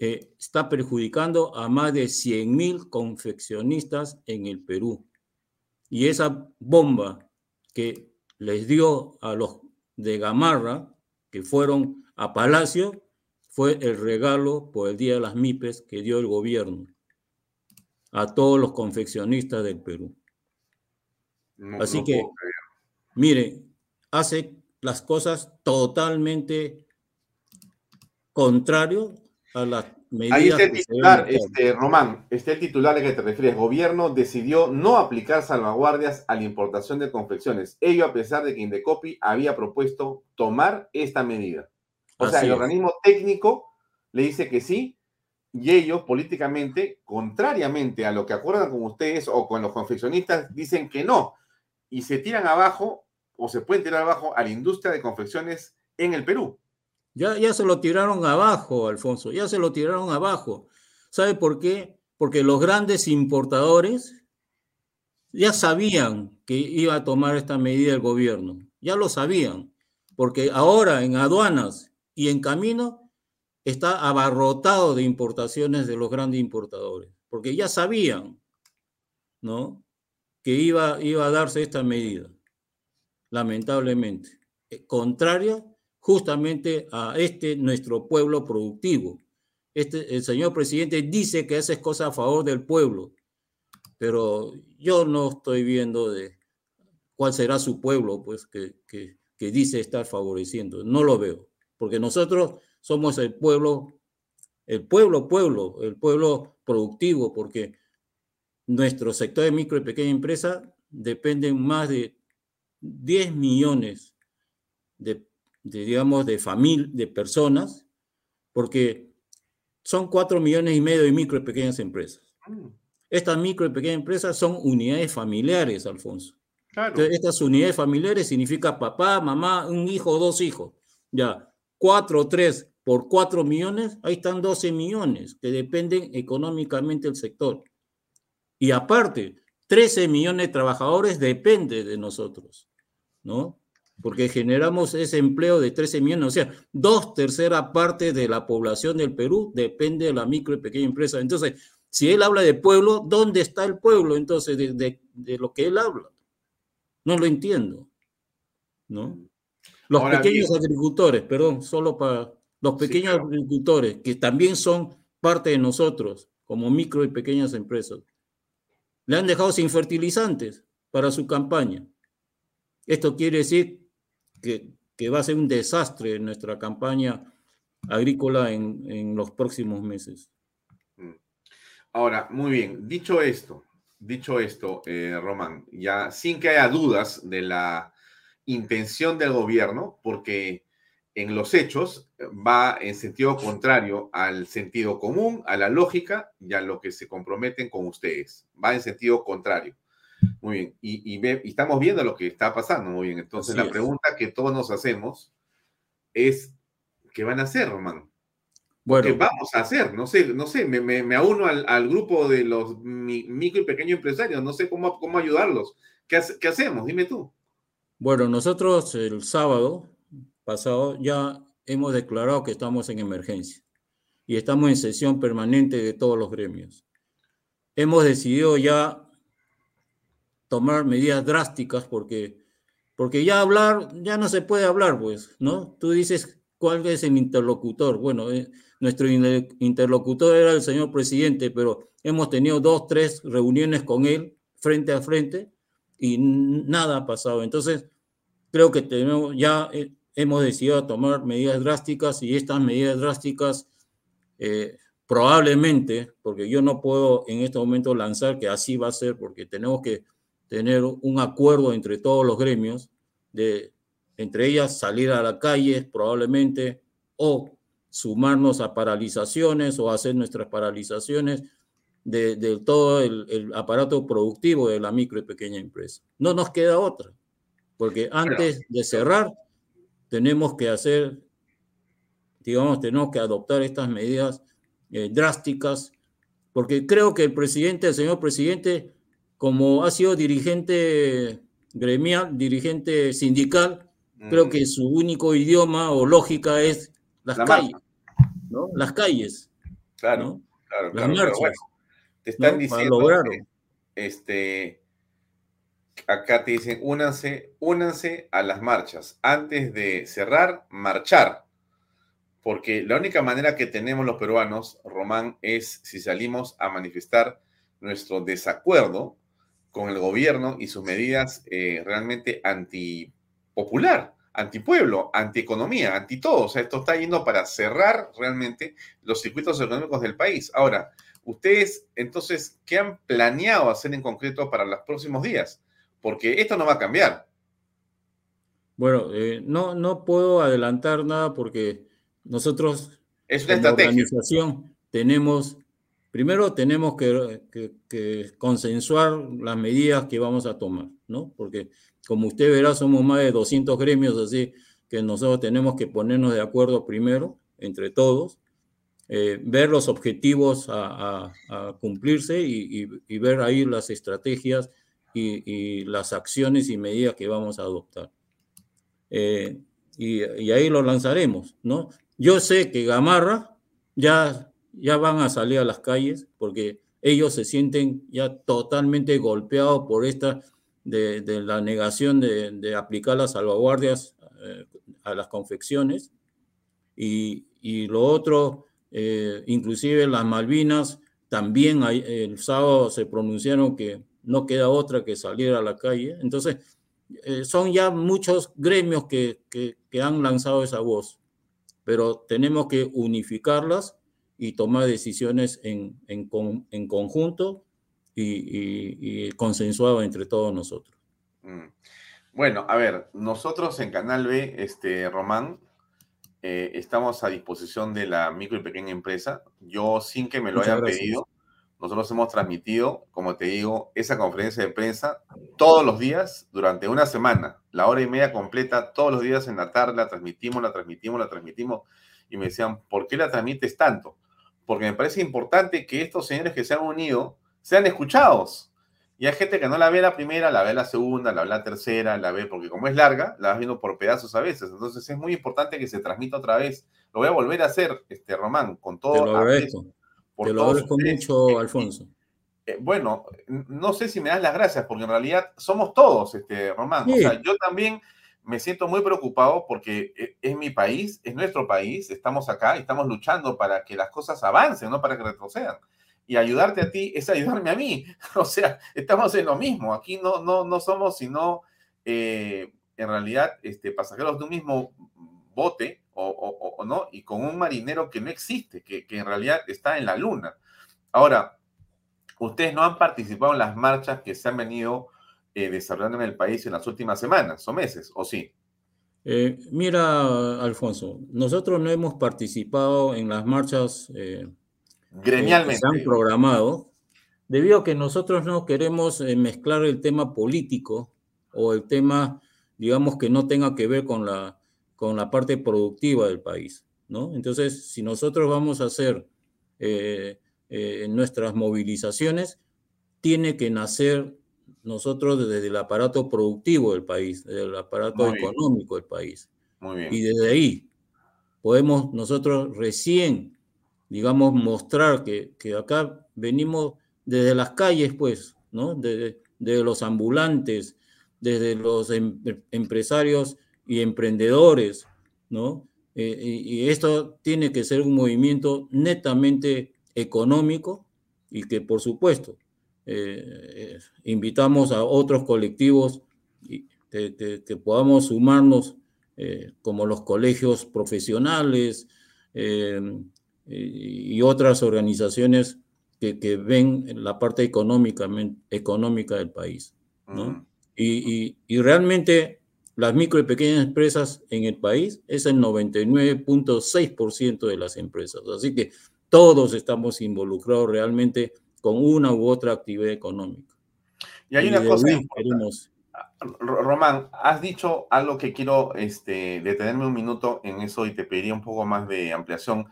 eh, está perjudicando a más de 100.000 confeccionistas en el Perú. Y esa bomba que les dio a los de Gamarra, que fueron a Palacio, fue el regalo por el Día de las MIPES que dio el gobierno a todos los confeccionistas del Perú. Así que, mire, hace las cosas totalmente contrario a las medidas. Ahí está el titular, este, Román, está el titular al que te refieres. Gobierno decidió no aplicar salvaguardias a la importación de confecciones. Ello a pesar de que Indecopi había propuesto tomar esta medida. O sea, el organismo técnico le dice que sí, y ellos políticamente, contrariamente a lo que acuerdan con ustedes o con los confeccionistas, dicen que no. Y se tiran abajo o se pueden tirar abajo a la industria de confecciones en el Perú. Ya, se lo tiraron abajo, Alfonso, ya se lo tiraron abajo. ¿Sabe por qué? Porque los grandes importadores ya sabían que iba a tomar esta medida el gobierno, ya lo sabían, porque ahora en aduanas y en camino está abarrotado de importaciones de los grandes importadores, porque ya sabían, ¿no? Que iba, iba a darse esta medida, lamentablemente, eh, contraria justamente a este nuestro pueblo productivo. Este, el señor presidente dice que hace cosas a favor del pueblo, pero yo no estoy viendo de cuál será su pueblo, pues, que, que dice estar favoreciendo. No lo veo porque nosotros somos el pueblo, el pueblo, pueblo, el pueblo productivo, porque nuestro sector de micro y pequeña empresa dependen más de 10 millones de, digamos, de familias, de personas, porque son 4 millones y medio de micro y pequeñas empresas. Mm. Estas micro y pequeñas empresas son unidades familiares, Alfonso. estas unidades familiares significa papá, mamá, un hijo, dos hijos. Ya, 4 o 3 por 4 millones, ahí están 12 millones que dependen económicamente del sector. Y aparte, 13 millones de trabajadores dependen de nosotros, ¿no? Porque generamos ese empleo de 13 millones, o sea, dos terceras partes de la población del Perú depende de la micro y pequeña empresa. Entonces, si él habla de pueblo, ¿dónde está el pueblo entonces de, lo que él habla? No lo entiendo, ¿no? Los pequeños agricultores, perdón, solo para los pequeños agricultores, que también son parte de nosotros, como micro y pequeñas empresas, le han dejado sin fertilizantes para su campaña. Esto quiere decir que, va a ser un desastre en nuestra campaña agrícola en, los próximos meses. Mm. Ahora, muy bien, dicho esto, dicho esto, eh, Román, ya sin que haya dudas de la intención del gobierno, porque en los hechos va en sentido contrario al sentido común, a la lógica y a lo que se comprometen con ustedes. Va en sentido contrario. Muy bien. Y, estamos viendo lo que está pasando. Muy bien. Entonces, la pregunta que todos nos hacemos es: ¿qué van a hacer, Román? Bueno, ¿Qué vamos a hacer? No sé, no sé, me, me, auno al, grupo de los micro y pequeños empresarios, no sé cómo, cómo ayudarlos. ¿Qué, ¿Qué hacemos? Dime tú. Bueno, nosotros el sábado pasado ya hemos declarado que estamos en emergencia y estamos en sesión permanente de todos los gremios. Hemos decidido ya tomar medidas drásticas porque, porque ya hablar, ya no se puede hablar, pues, ¿no? Tú dices cuál es el interlocutor. Bueno, eh, nuestro interlocutor era el señor presidente, pero hemos tenido dos, tres reuniones con él frente a frente y nada ha pasado. Entonces, creo que tenemos, ya eh, hemos decidido tomar medidas drásticas y estas medidas drásticas eh, probablemente, porque yo no puedo en este momento lanzar que así va a ser, porque tenemos que tener un acuerdo entre todos los gremios, de entre ellas salir a la calle probablemente, o sumarnos a paralizaciones o hacer nuestras paralizaciones de, todo el, aparato productivo de la micro y pequeña empresa. No nos queda otra, porque antes de cerrar tenemos que hacer, digamos, tenemos que adoptar estas medidas eh, drásticas, porque creo que el presidente, el señor presidente, como ha sido dirigente gremial, dirigente sindical, creo que su único idioma o lógica es las calles, ¿no? Las calles. Claro, claro, claro. te están diciendo, este, acá te dicen, únanse, únanse a las marchas. Antes de cerrar, marchar. Porque la única manera que tenemos los peruanos, Román, es si salimos a manifestar nuestro desacuerdo con el gobierno y sus medidas eh, realmente antipopular, antipueblo, antieconomía, anti todo. O sea, esto está yendo para cerrar realmente los circuitos económicos del país. Ahora, ustedes, entonces, ¿qué han planeado hacer en concreto para los próximos días? Porque esto no va a cambiar. Bueno, eh, no, no puedo adelantar nada porque nosotros, es una estrategia. organización, tenemos Primero tenemos que, consensuar las medidas que vamos a tomar, ¿no? Porque como usted verá, somos más de 200 gremios, así que nosotros tenemos que ponernos de acuerdo primero, entre todos, eh, ver los objetivos a, cumplirse y, ver ahí las estrategias y, las acciones y medidas que vamos a adoptar. Eh, y, y, ahí lo lanzaremos, ¿no? Yo sé que Gamarra ya ya van a salir a las calles porque ellos se sienten ya totalmente golpeados por esta de, la negación de, aplicar las salvaguardias eh, a las confecciones y, lo otro, eh, inclusive las Malvinas, también el sábado se pronunciaron que no queda otra que salir a la calle. Entonces, eh, son ya muchos gremios que, que han lanzado esa voz, pero tenemos que unificarlas y tomar decisiones en, en, en conjunto y, y, consensuado entre todos nosotros. Mm. Bueno, a ver, nosotros en Canal B, este, Román, eh, estamos a disposición de la micro y pequeña empresa. Yo, sin que me lo hayan pedido, nosotros hemos transmitido, como te digo, esa conferencia de prensa todos los días durante una semana, la hora y media completa, todos los días en la tarde la transmitimos, la transmitimos, la transmitimos. Y me decían, ¿por qué la transmites tanto? Porque me parece importante que estos señores que se han unido sean escuchados. Y hay gente que no la ve la primera, la ve la segunda, la ve la tercera, la ve, porque como es larga, la vas viendo por pedazos a veces. Entonces es muy importante que se transmita otra vez. Lo voy a volver a hacer, este Román, con todo. Te lo agradezco. Te lo agradezco mucho, Alfonso. Eh, bueno, no sé si me das las gracias, porque en realidad somos todos, este, Román. O sea, yo también me siento muy preocupado porque eh, es mi país, es nuestro país, estamos acá estamos luchando para que las cosas avancen, no para que retrocedan y ayudarte a ti es ayudarme a mí. O sea, estamos en lo mismo. Aquí no, no, no somos sino, eh, en realidad, este, pasajeros de un mismo bote o, no, y con un marinero que no existe, que, en realidad está en la luna. Ahora, ustedes no han participado en las marchas que se han venido eh, desarrollando en el país en las últimas semanas o meses, ¿o sí? Eh, mira, Alfonso, nosotros no hemos participado en las marchas gremialmente. se han programado, debido a que nosotros no queremos eh, mezclar el tema político o el tema, digamos, que no tenga que ver con la, con la parte productiva del país, ¿no? Entonces, si nosotros vamos a hacer eh, eh, nuestras movilizaciones, tiene que nacer nosotros desde el aparato productivo del país, desde el aparato económico del país. Muy bien. Y desde ahí podemos nosotros recién digamos, mostrar que, acá venimos desde las calles, pues, ¿no? Desde, los ambulantes, desde los em, empresarios y emprendedores, ¿no? Eh, y, esto tiene que ser un movimiento netamente económico y que, por supuesto, eh, invitamos a otros colectivos que, podamos sumarnos, eh, como los colegios profesionales, y otras organizaciones que, que, ven la parte económica, económica del país. ¿no? y, y, realmente las micro y pequeñas empresas en el país es el 99.6% de las empresas. Así que todos estamos involucrados realmente con una u otra actividad económica. Y hay una cosa. Queremos... Román, has dicho algo que quiero este, detenerme un minuto en eso y te pediría un poco más de ampliación.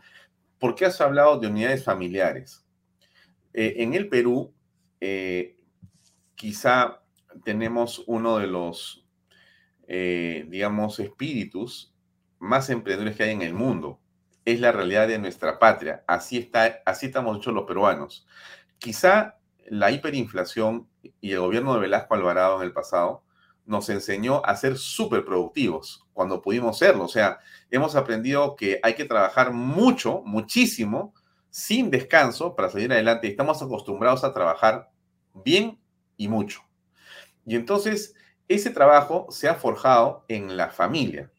¿por qué has hablado de unidades familiares? Eh, en el Perú, eh, quizá tenemos uno de los, eh, digamos, espíritus más emprendedores que hay en el mundo. Es la realidad de nuestra patria. Así, está, así estamos hechos los peruanos. Quizá la hiperinflación y el gobierno de Velasco Alvarado en el pasado nos enseñó a ser súper productivos cuando pudimos serlo. O sea, hemos aprendido que hay que trabajar mucho, muchísimo, sin descanso para salir adelante. Estamos acostumbrados a trabajar bien y mucho. Y entonces, ese trabajo se ha forjado en la familia.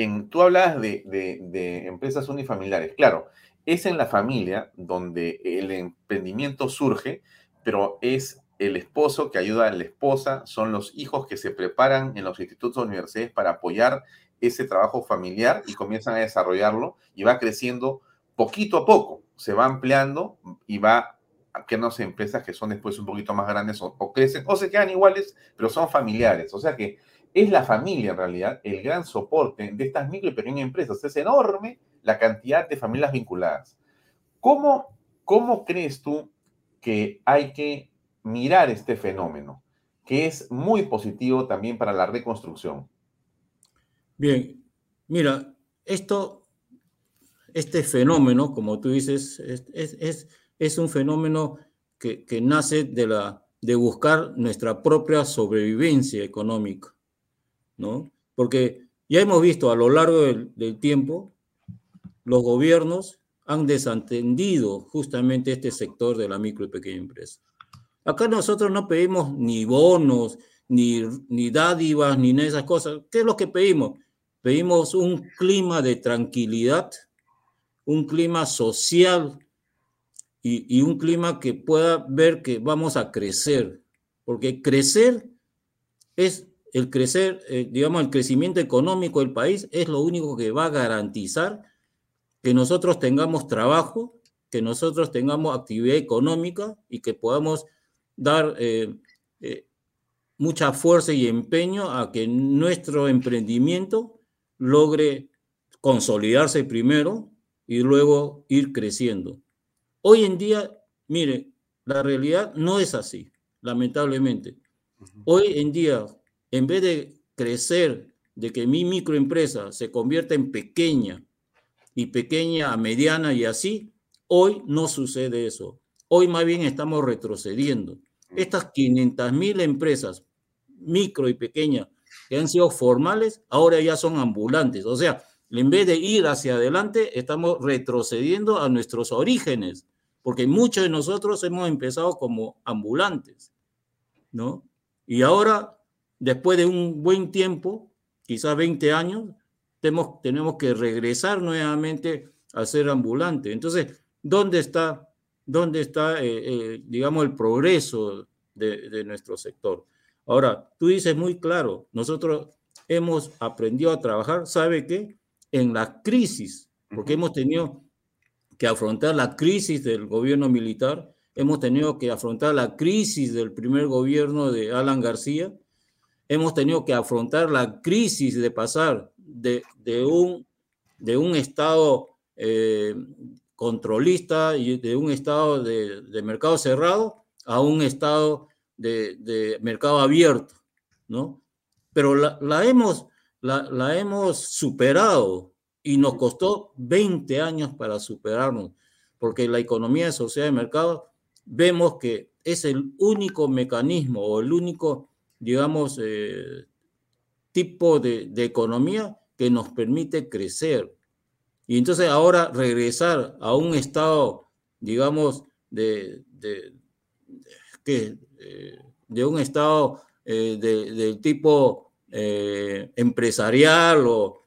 En, tú hablas de, empresas unifamiliares. Claro, es en la familia donde el emprendimiento surge, pero es el esposo que ayuda a la esposa, son los hijos que se preparan en los institutos o universidades para apoyar ese trabajo familiar y comienzan a desarrollarlo y va creciendo poquito a poco, se va ampliando y va a crearnos empresas que son después un poquito más grandes o, crecen o se quedan iguales, pero son familiares. O sea que es la familia en realidad el gran soporte de estas micro y pequeñas empresas. Es enorme la cantidad de familias vinculadas. ¿Cómo, cómo crees tú que hay que mirar este fenómeno, que es muy positivo también para la reconstrucción. Bien, mira, esto, este fenómeno, como tú dices, es, un fenómeno que, nace de buscar nuestra propia sobrevivencia económica, ¿no? Porque ya hemos visto a lo largo del, del tiempo, los gobiernos han desatendido justamente este sector de la micro y pequeña empresa. Acá nosotros no pedimos ni bonos, ni, ni dádivas, ni esas cosas. ¿Qué es lo que pedimos? Pedimos un clima de tranquilidad, un clima social y, un clima que pueda ver que vamos a crecer. Porque crecer es el crecer, eh, digamos, el crecimiento económico del país es lo único que va a garantizar que nosotros tengamos trabajo, que nosotros tengamos actividad económica y que podamos dar eh, eh, mucha fuerza y empeño a que nuestro emprendimiento logre consolidarse primero y luego ir creciendo. Hoy en día, mire, la realidad no es así. lamentablemente. Hoy en día, en vez de crecer, de que mi microempresa se convierta en pequeña y pequeña a mediana y así, hoy no sucede eso. Hoy más bien estamos retrocediendo. Estas 500 mil empresas micro y pequeñas que han sido formales, ahora ya son ambulantes. O sea, en vez de ir hacia adelante, estamos retrocediendo a nuestros orígenes, porque muchos de nosotros hemos empezado como ambulantes, ¿no? Y ahora, después de un buen tiempo, quizás 20 años, tenemos, tenemos que regresar nuevamente a ser ambulante. Entonces, ¿dónde está, dónde está eh, eh, digamos, el progreso de, de nuestro sector? Ahora, tú dices muy claro, nosotros hemos aprendido a trabajar, ¿sabe qué? En la crisis, porque hemos tenido que afrontar la crisis del gobierno militar, hemos tenido que afrontar la crisis del primer gobierno de Alan García, hemos tenido que afrontar la crisis de pasar de, un, de un Estado eh, controlista y de un Estado de, de mercado cerrado a un Estado de, mercado abierto, ¿no? Pero la, hemos, la, hemos superado y nos costó 20 años para superarnos, porque la economía de sociedad de mercado vemos que es el único mecanismo o el único, digamos, eh, tipo de, de, que nos permite crecer. Y entonces ahora regresar a un estado, digamos, de, de, eh, un Estado eh, del tipo eh, empresarial o,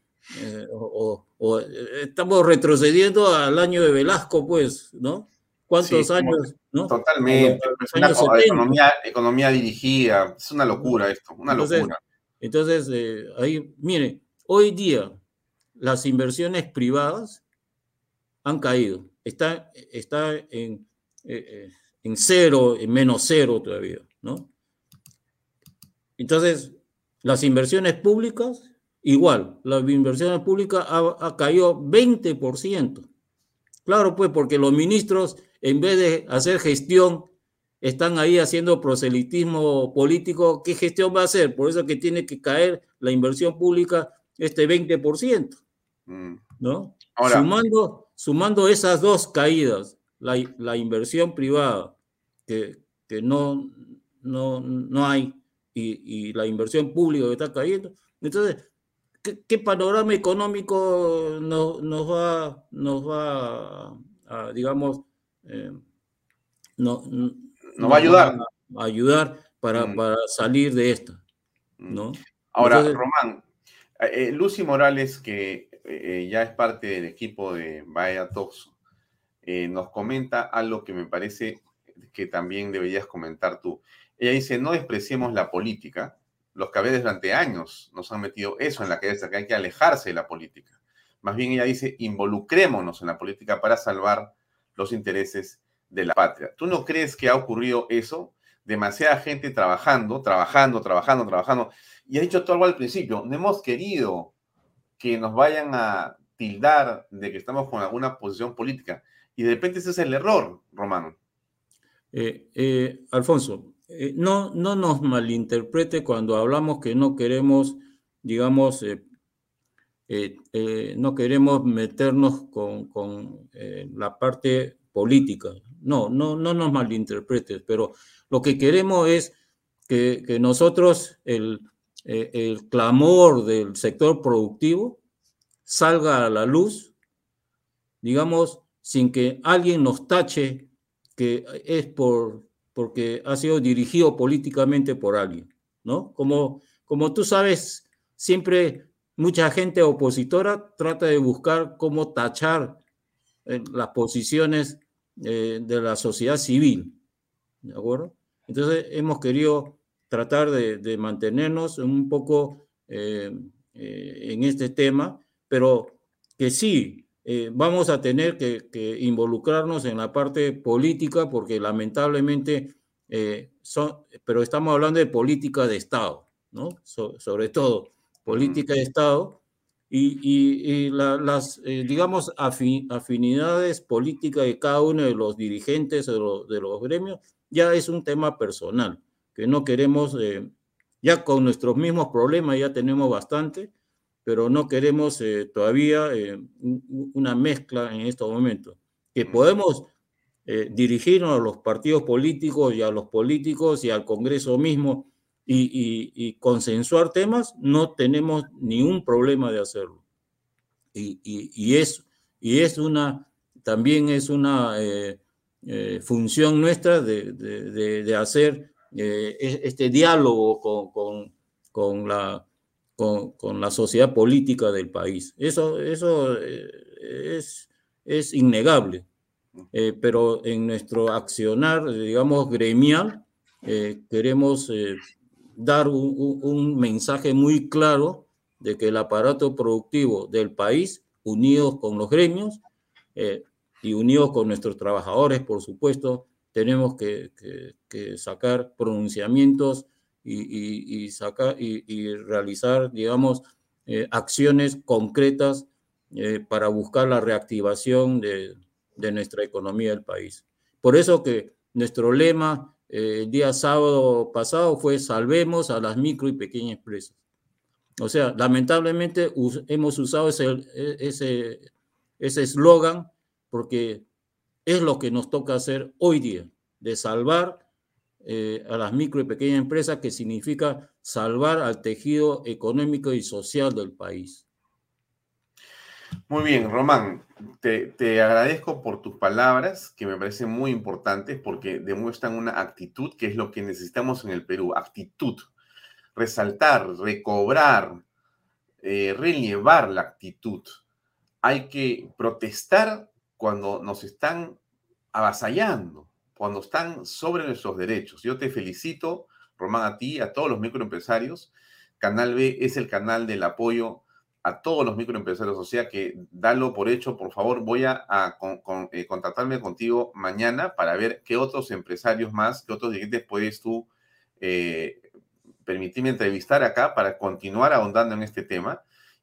estamos retrocediendo al año de Velasco, pues, ¿no? ¿Cuántos años? ¿no? Totalmente. Una economía, economía, dirigida. Es una locura esto, una locura. Entonces, ahí, mire, hoy día las inversiones privadas han caído. Está, está en, en cero, en menos cero todavía, ¿no? Entonces, las inversiones públicas, igual, las inversiones públicas ha, caído 20%. Claro, pues, porque los ministros, en vez de hacer gestión, están ahí haciendo proselitismo político. ¿Qué gestión va a hacer? Por eso que tiene que caer la inversión pública este 20%, mm. ¿no? sumando, sumando esas dos caídas, la, inversión privada, que, no, no, hay, y, la inversión pública que está cayendo. Entonces, ¿qué, panorama económico nos, va, nos va a, digamos, eh, no, nos va a ayudar? A, ayudar para, mm. para, salir de esto. Mm. ¿no? Ahora, Román, eh, eh, Lucy Morales, que ya es parte del equipo de Vaya Talks, eh, nos comenta algo que me parece que también deberías comentar tú. Ella dice, no despreciemos la política. Los cabezas durante años nos han metido eso en la cabeza, que hay que alejarse de la política. Más bien ella dice, involucrémonos en la política para salvar los intereses de la patria. ¿Tú no crees que ha ocurrido eso? Demasiada gente trabajando, trabajando, trabajando, trabajando. Y ha dicho todo algo al principio, no hemos querido que nos vayan a tildar de que estamos con alguna posición política. Y de repente ese es el error, Romano. Eh, eh, Alfonso, eh, no, no nos malinterprete cuando hablamos que no queremos, digamos, no queremos meternos con, la parte política. No, no, no nos malinterpretes, pero lo que queremos es que, que nosotros, el, el clamor del sector productivo salga a la luz, digamos, sin que alguien nos tache que es por, porque ha sido dirigido políticamente por alguien, ¿no? Como, como tú sabes, siempre mucha gente opositora trata de buscar cómo tachar eh, las posiciones eh, de la sociedad civil, ¿de acuerdo? Entonces hemos querido tratar de, mantenernos un poco eh, en este tema, pero que sí, vamos a tener que, involucrarnos en la parte política porque lamentablemente, son, pero estamos hablando de política de Estado, ¿no? sobre todo, política de Estado y, las, eh, digamos, afinidades políticas de cada uno de los dirigentes de, de los gremios ya es un tema personal, que no queremos, eh, ya con nuestros mismos problemas ya tenemos bastante, pero no queremos eh, todavía eh, una mezcla en estos momentos. Que podemos dirigirnos a los partidos políticos y a los políticos y al Congreso mismo y, consensuar temas, no tenemos ningún problema de hacerlo. Y, es, y es una, también es una eh, función nuestra de, hacer eh, este diálogo con, con, la, con, la sociedad política del país. Eso, eso eh, es, es innegable. pero en nuestro accionar, digamos, gremial, queremos dar un, mensaje muy claro de que el aparato productivo del país, unidos con los gremios, y unidos con nuestros trabajadores, por supuesto, tenemos que, sacar pronunciamientos y, sacar, y, realizar, digamos, eh, acciones concretas eh, para buscar la reactivación de, nuestra economía del país. Por eso que nuestro lema eh, el día sábado pasado fue salvemos a las micro y pequeñas empresas. O sea, lamentablemente hemos usado ese ese eslogan porque es lo que nos toca hacer hoy día, de salvar eh, a las micro y pequeñas empresas, que significa salvar al tejido económico y social del país. Muy bien, Román, te, te, agradezco por tus palabras, que me parecen muy importantes porque demuestran una actitud que es lo que necesitamos en el Perú, actitud, resaltar, recobrar, eh, relevar la actitud. Hay que protestar cuando nos están avasallando, cuando están sobre nuestros derechos. Yo te felicito, Román, a ti, a todos los microempresarios. Canal B es el canal del apoyo a todos los microempresarios, o sea que dalo por hecho, por favor, voy a, eh, contactarme contigo mañana para ver qué otros empresarios más, qué otros dirigentes puedes tú eh, permitirme entrevistar acá para continuar ahondando en este tema.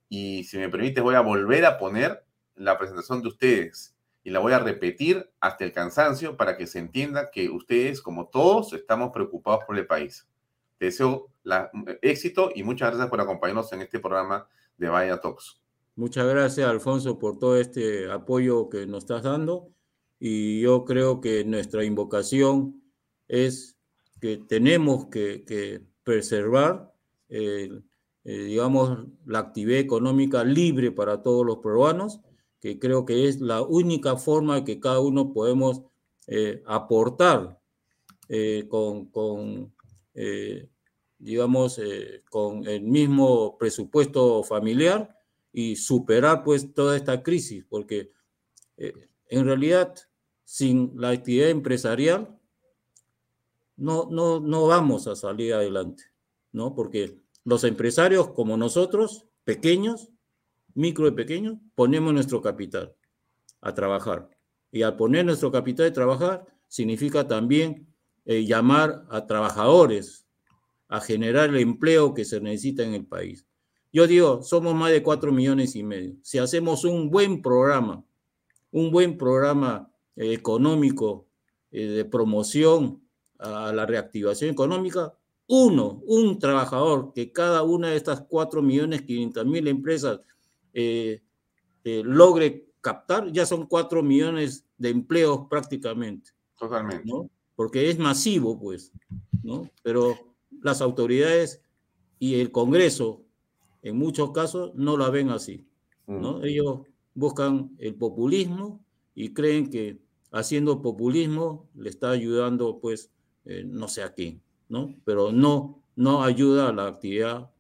Y si me permites, voy a volver a poner la presentación de ustedes y la voy a repetir hasta el cansancio para que se entienda que ustedes, como todos, estamos preocupados por el país. Te deseo la, éxito y muchas gracias por acompañarnos en este programa de Vaya Talks. Muchas gracias, Alfonso, por todo este apoyo que nos estás dando. Y yo creo que nuestra invocación es que tenemos que, preservar, eh, digamos, la actividad económica libre para todos los peruanos que creo que es la única forma que cada uno podemos eh, aportar eh, con, eh, digamos, con el mismo presupuesto familiar y superar pues toda esta crisis, porque en realidad sin la actividad empresarial no, no, no vamos a salir adelante, ¿no? Porque los empresarios como nosotros, pequeños, micro y pequeño, ponemos nuestro capital a trabajar. Y al poner nuestro capital a trabajar, significa también eh, llamar a trabajadores a generar el empleo que se necesita en el país. Yo digo, somos más de cuatro millones y medio. Si hacemos un buen programa, un buen programa eh, económico eh, de promoción a la reactivación económica, uno, un trabajador que cada una de estas cuatro millones quinientas mil empresas eh, eh, logre captar, ya son cuatro millones de empleos prácticamente. Totalmente. ¿no? Porque es masivo, pues, ¿no? Pero las autoridades y el Congreso, en muchos casos, no la ven así, ¿no? Mm. Ellos buscan el populismo y creen que haciendo populismo le está ayudando, pues, eh, no sé a quién, ¿no? Pero no, no ayuda a la actividad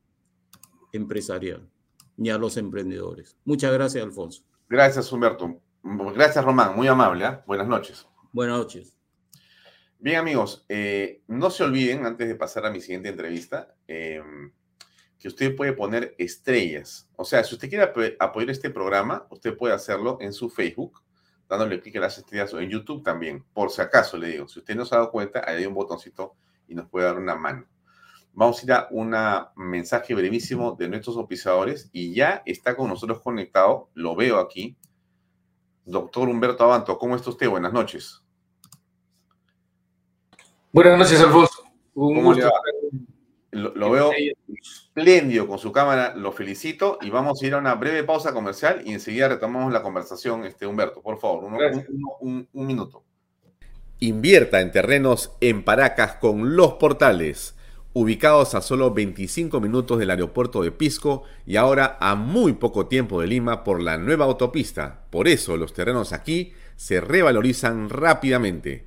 empresarial ni a los emprendedores. Muchas gracias, Alfonso. Gracias, Humberto. Gracias, Román. Muy amable. ¿eh? Buenas noches. Buenas noches. Bien, amigos, eh, no se olviden, antes de pasar a mi siguiente entrevista, em, que usted puede poner estrellas. O sea, si usted quiere apoyar este programa, usted puede hacerlo en su Facebook, dándole clic a las estrellas o en YouTube también, por si acaso le digo. Si usted no se ha dado cuenta, ahí hay un botoncito y nos puede dar una mano. Vamos a ir a un mensaje brevísimo de nuestros oficiadores y ya está con nosotros conectado, lo veo aquí. Doctor Humberto Abanto, ¿cómo está usted? Buenas noches. Buenas noches, Alfonso. Un gusto. Lo, veo espléndido con su cámara, lo felicito y vamos a ir a una breve pausa comercial y enseguida retomamos la conversación, este Humberto, por favor, un, un minuto. Invierta en terrenos en Paracas con Los Portales, ubicados a solo 25 minutos del aeropuerto de Pisco y ahora a muy poco tiempo de Lima por la nueva autopista. Por eso los terrenos aquí se revalorizan rápidamente.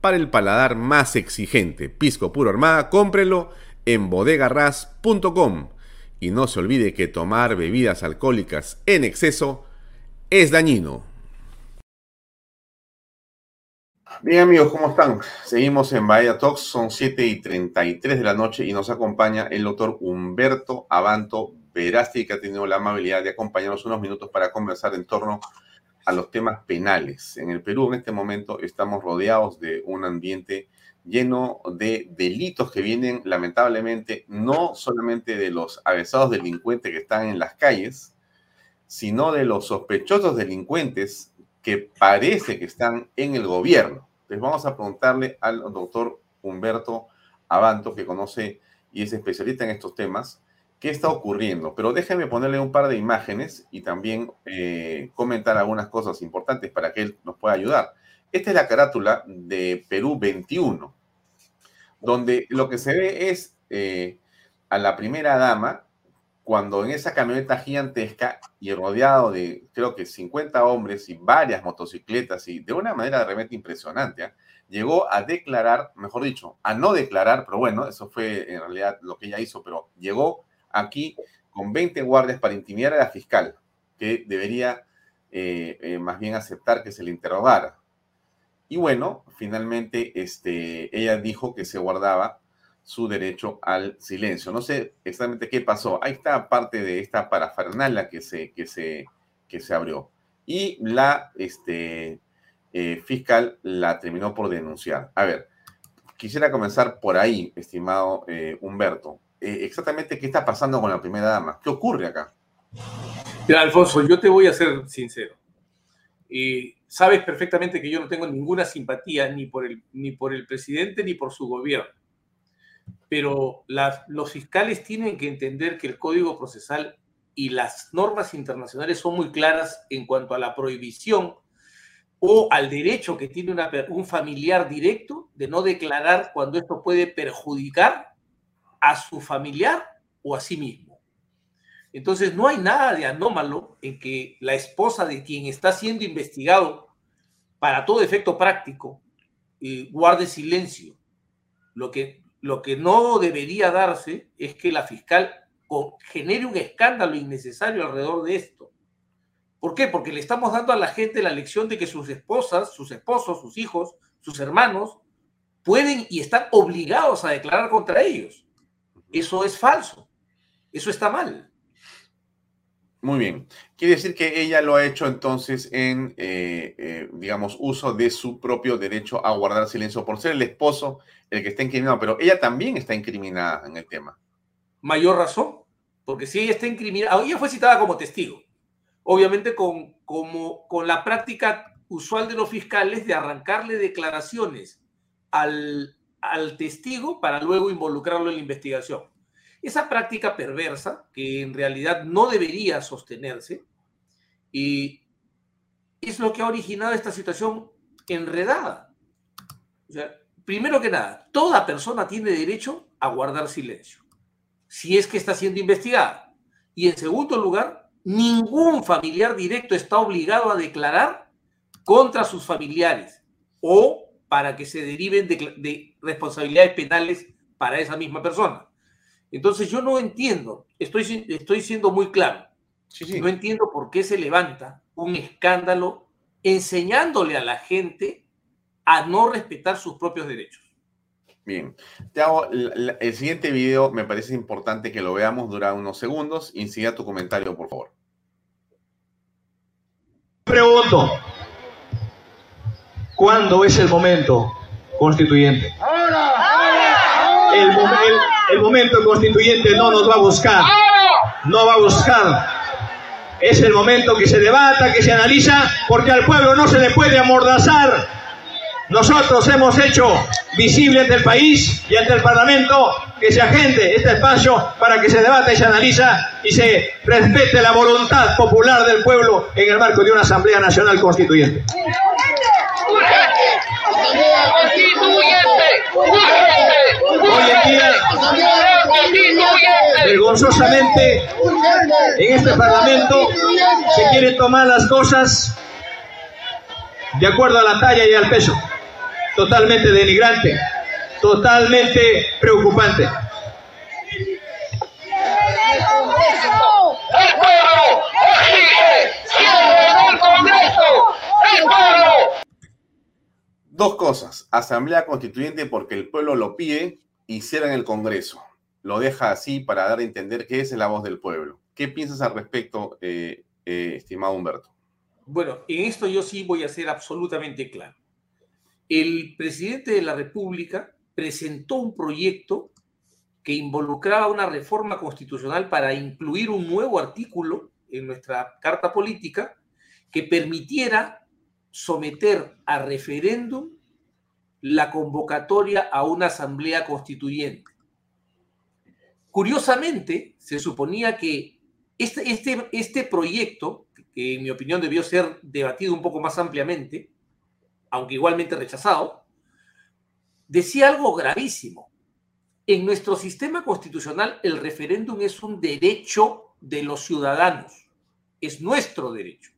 para el paladar más exigente. Pisco Puro Armada, cómprelo en bodegarras.com. Y no se olvide que tomar bebidas alcohólicas en exceso es dañino. Bien amigos, ¿cómo están? Seguimos en Bahía Talks, son 7 y 33 de la noche y nos acompaña el doctor Humberto Abanto Verasti, que ha tenido la amabilidad de acompañarnos unos minutos para conversar en torno a los temas penales. En el Perú en este momento estamos rodeados de un ambiente lleno de delitos que vienen lamentablemente no solamente de los avesados delincuentes que están en las calles, sino de los sospechosos delincuentes que parece que están en el gobierno. Les vamos a preguntarle al doctor Humberto Abanto, que conoce y es especialista en estos temas, qué está ocurriendo. Pero déjenme ponerle un par de imágenes y también eh, comentar algunas cosas importantes para que él nos pueda ayudar. Esta es la carátula de Perú 21, donde lo que se ve es eh, a la primera dama cuando en esa camioneta gigantesca y rodeado de creo que 50 hombres y varias motocicletas y de una manera realmente impresionante, ¿ah? llegó a declarar, mejor dicho, a no declarar, pero bueno, eso fue en realidad lo que ella hizo, pero llegó aquí con 20 guardias para intimidar a la fiscal, que debería eh, eh, más bien aceptar que se le interrogara. Y bueno, finalmente este, ella dijo que se guardaba su derecho al silencio. No sé exactamente qué pasó. Ahí está parte de esta parafernalia que se, que se, que se abrió. Y la este, eh, fiscal la terminó por denunciar. A ver, quisiera comenzar por ahí, estimado Humberto. Eh, exactamente qué está pasando con la primera dama. ¿Qué ocurre acá? Mira, Alfonso, yo te voy a ser sincero. Y sabes perfectamente que yo no tengo ninguna simpatía ni por el, ni por el presidente ni por su gobierno. Pero los fiscales tienen que entender que el Código Procesal y las normas internacionales son muy claras en cuanto a la prohibición o al derecho que tiene un familiar directo de no declarar cuando esto puede perjudicar a su familiar o a sí mismo. Entonces, no hay nada de anómalo en que la esposa de quien está siendo investigado para todo efecto práctico eh, guarde silencio. Lo que, lo que no debería darse es que la fiscal genere un escándalo innecesario alrededor de esto. ¿Por qué? Porque le estamos dando a la gente la lección de que sus esposas, sus esposos, sus hijos, sus hermanos pueden y están obligados a declarar contra ellos. Eso es falso. Eso está mal. Muy bien. Quiere decir que ella lo ha hecho entonces en, eh, eh, digamos, uso de su propio derecho a guardar silencio por ser el esposo el que está incriminado, pero ella también está incriminada en el tema. Mayor razón, porque si ella está incriminada, ella fue citada como testigo, obviamente con, como, con la práctica usual de los fiscales de arrancarle declaraciones al, al testigo para luego involucrarlo en la investigación. Esa práctica perversa, que en realidad no debería sostenerse, y es lo que ha originado esta situación enredada. primero que nada, toda persona tiene derecho a guardar silencio, si es que está siendo investigada. Y en segundo lugar, ningún familiar directo está obligado a declarar contra sus familiares o para que se deriven de, responsabilidades penales para esa misma persona. Entonces yo no entiendo, estoy, estoy siendo muy claro, no entiendo por qué se levanta un escándalo enseñándole a la gente a no respetar sus propios derechos. Bien, te hago el siguiente video, me parece importante que lo veamos, dura unos segundos. Incida tu comentario, por favor. Pregunto, ¿cuándo es el momento constituyente? El, el momento constituyente no nos va a buscar, no va a buscar es el momento que se debata, que se analiza, porque al pueblo no se le puede amordazar. Nosotros hemos hecho visible ante el país y ante el Parlamento que se agende este espacio para que se debata y se analiza y se respete la voluntad popular del pueblo en el marco de una Asamblea Nacional Constituyente. Hoy en día, vergonzosamente, en este Parlamento se quieren tomar las cosas de acuerdo a la talla y al peso. Totalmente denigrante, totalmente preocupante. Dos cosas. Asamblea Constituyente porque el pueblo lo pide y cierran el Congreso. Lo deja así para dar a entender que es la voz del pueblo. ¿Qué piensas al respecto, eh, eh, estimado Humberto? Bueno, en esto yo sí voy a ser absolutamente claro. El presidente de la República presentó un proyecto que involucraba una reforma constitucional para incluir un nuevo artículo en nuestra Carta Política que permitiera someter a referéndum la convocatoria a una asamblea constituyente. Curiosamente, se suponía que este, este, este proyecto, que en mi opinión debió ser debatido un poco más ampliamente, aunque igualmente rechazado, decía algo gravísimo. En nuestro sistema constitucional el referéndum es un derecho de los ciudadanos, es nuestro derecho.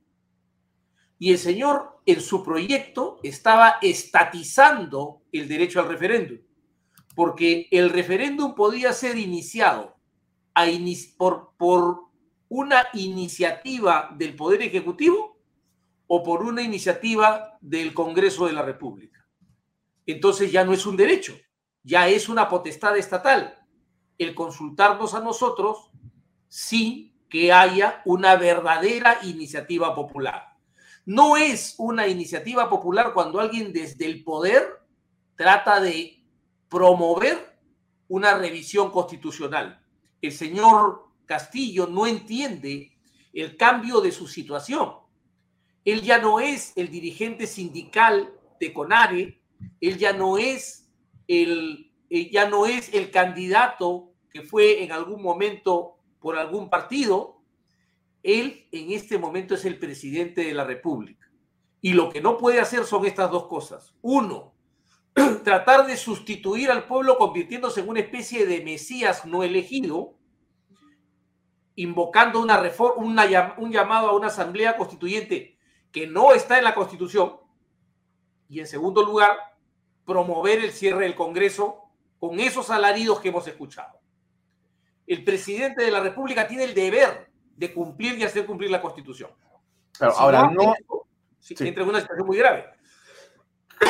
Y el señor en su proyecto estaba estatizando el derecho al referéndum, porque el referéndum podía ser iniciado por, por una iniciativa del Poder Ejecutivo o por una iniciativa del Congreso de la República. Entonces ya no es un derecho, ya es una potestad estatal el consultarnos a nosotros sin que haya una verdadera iniciativa popular. No es una iniciativa popular cuando alguien desde el poder trata de promover una revisión constitucional. El señor Castillo no entiende el cambio de su situación. Él ya no es el dirigente sindical de CONARE, él ya no es el, ya no es el candidato que fue en algún momento por algún partido, él en este momento es el presidente de la República. Y lo que no puede hacer son estas dos cosas. Uno, tratar de sustituir al pueblo convirtiéndose en una especie de Mesías no elegido, invocando una reforma, un llamado a una asamblea constituyente que no está en la Constitución. Y en segundo lugar, promover el cierre del Congreso con esos alaridos que hemos escuchado. El presidente de la República tiene el deber de cumplir y hacer cumplir la Constitución. Claro, ahora no. Entra en una situación muy grave.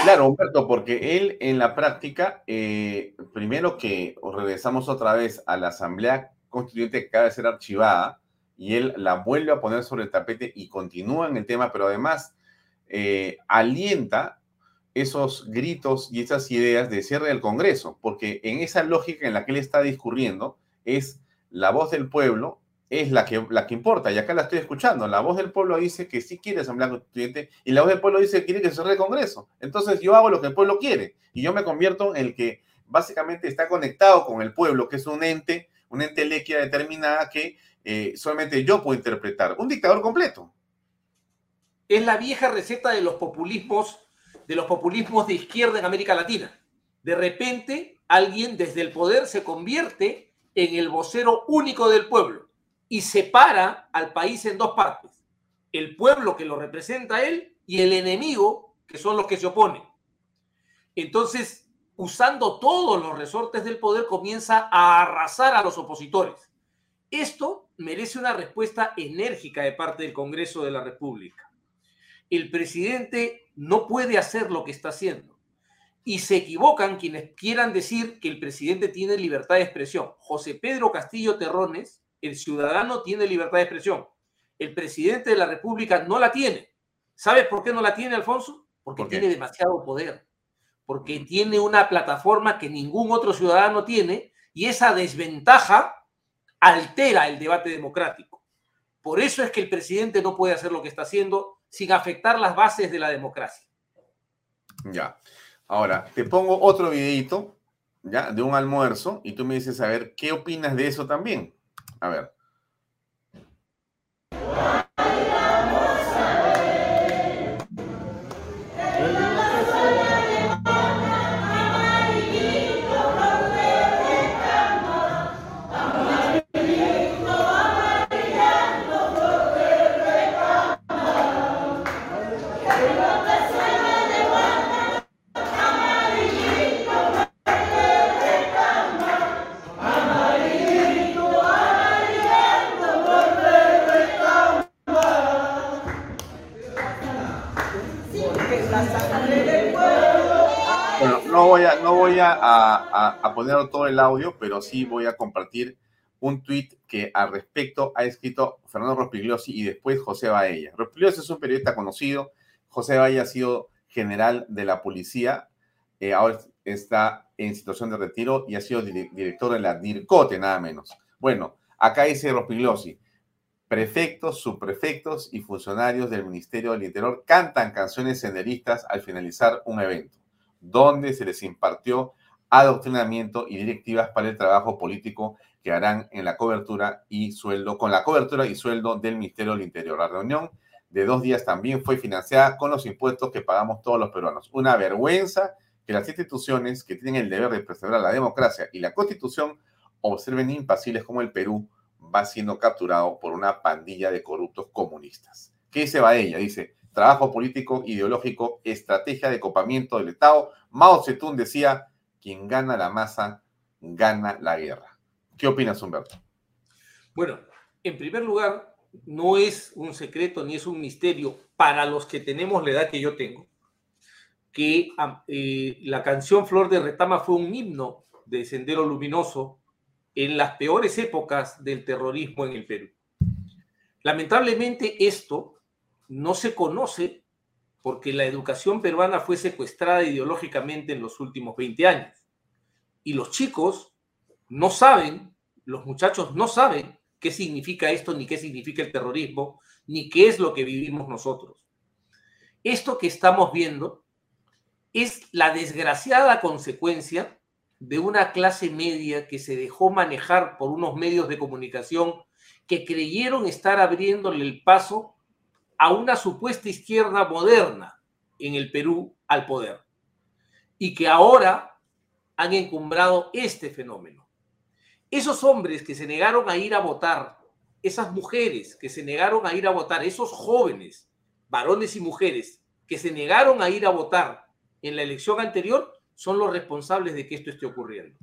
Claro, Humberto, porque él en la práctica, eh, primero que regresamos otra vez a la Asamblea Constituyente que acaba de ser archivada, y él la vuelve a poner sobre el tapete y continúa en el tema, pero además eh, alienta esos gritos y esas ideas de cierre del Congreso, porque en esa lógica en la que él está discurriendo es la voz del pueblo es la que, la que importa. Y acá la estoy escuchando. La voz del pueblo dice que sí quiere asamblea constituyente y la voz del pueblo dice que quiere que se cierre el Congreso. Entonces yo hago lo que el pueblo quiere y yo me convierto en el que básicamente está conectado con el pueblo, que es un ente, un ente lequia determinada que eh, solamente yo puedo interpretar. Un dictador completo. Es la vieja receta de los populismos, de los populismos de izquierda en América Latina. De repente, alguien desde el poder se convierte en el vocero único del pueblo y separa al país en dos partes. El pueblo que lo representa a él y el enemigo, que son los que se oponen. Entonces, usando todos los resortes del poder, comienza a arrasar a los opositores. Esto merece una respuesta enérgica de parte del Congreso de la República. El presidente no puede hacer lo que está haciendo. Y se equivocan quienes quieran decir que el presidente tiene libertad de expresión. José Pedro Castillo Terrones, el ciudadano, tiene libertad de expresión. El presidente de la República no la tiene. ¿Sabes por qué no la tiene, Alfonso? Porque tiene demasiado poder. Porque tiene una plataforma que ningún otro ciudadano tiene y esa desventaja altera el debate democrático. Por eso es que el presidente no puede hacer lo que está haciendo sin afectar las bases de la democracia. Ya. Ahora, te pongo otro videito, ya, de un almuerzo y tú me dices, a ver, ¿qué opinas de eso también? A ver. A, poner todo el audio, pero sí voy a compartir un tuit que al respecto ha escrito Fernando Rospigliosi y después José Baella. Rospigliosi es un periodista conocido, José Baella ha sido general de la policía, eh, ahora está en situación de retiro y ha sido director de la DIRCOTE, nada menos. Bueno, acá dice Rospigliosi, prefectos, subprefectos y funcionarios del Ministerio del Interior cantan canciones senderistas al finalizar un evento, donde se les impartió adoctrinamiento y directivas para el trabajo político que harán en la cobertura y sueldo, con la cobertura y sueldo del Ministerio del Interior. La reunión de dos días también fue financiada con los impuestos que pagamos todos los peruanos. Una vergüenza que las instituciones que tienen el deber de preservar la democracia y la constitución observen impasibles como el Perú va siendo capturado por una pandilla de corruptos comunistas. ¿Qué dice ella? Dice, trabajo político, ideológico, estrategia de copamiento del Estado. Mao Zedong decía, quien gana la masa, gana la guerra. ¿Qué opinas, Humberto? Bueno, en primer lugar, no es un secreto ni es un misterio para los que tenemos la edad que yo tengo, que eh, la canción Flor de Retama fue un himno de Sendero Luminoso en las peores épocas del terrorismo en el Perú. Lamentablemente esto no se conoce porque la educación peruana fue secuestrada ideológicamente en los últimos 20 años. Y los chicos no saben, los muchachos no saben qué significa esto, ni qué significa el terrorismo, ni qué es lo que vivimos nosotros. Esto que estamos viendo es la desgraciada consecuencia de una clase media que se dejó manejar por unos medios de comunicación que creyeron estar abriéndole el paso a una supuesta izquierda moderna en el Perú al poder y que ahora han encumbrado este fenómeno. Esos hombres que se negaron a ir a votar, esas mujeres que se negaron a ir a votar, esos jóvenes, varones y mujeres, que se negaron a ir a votar en la elección anterior, son los responsables de que esto esté ocurriendo.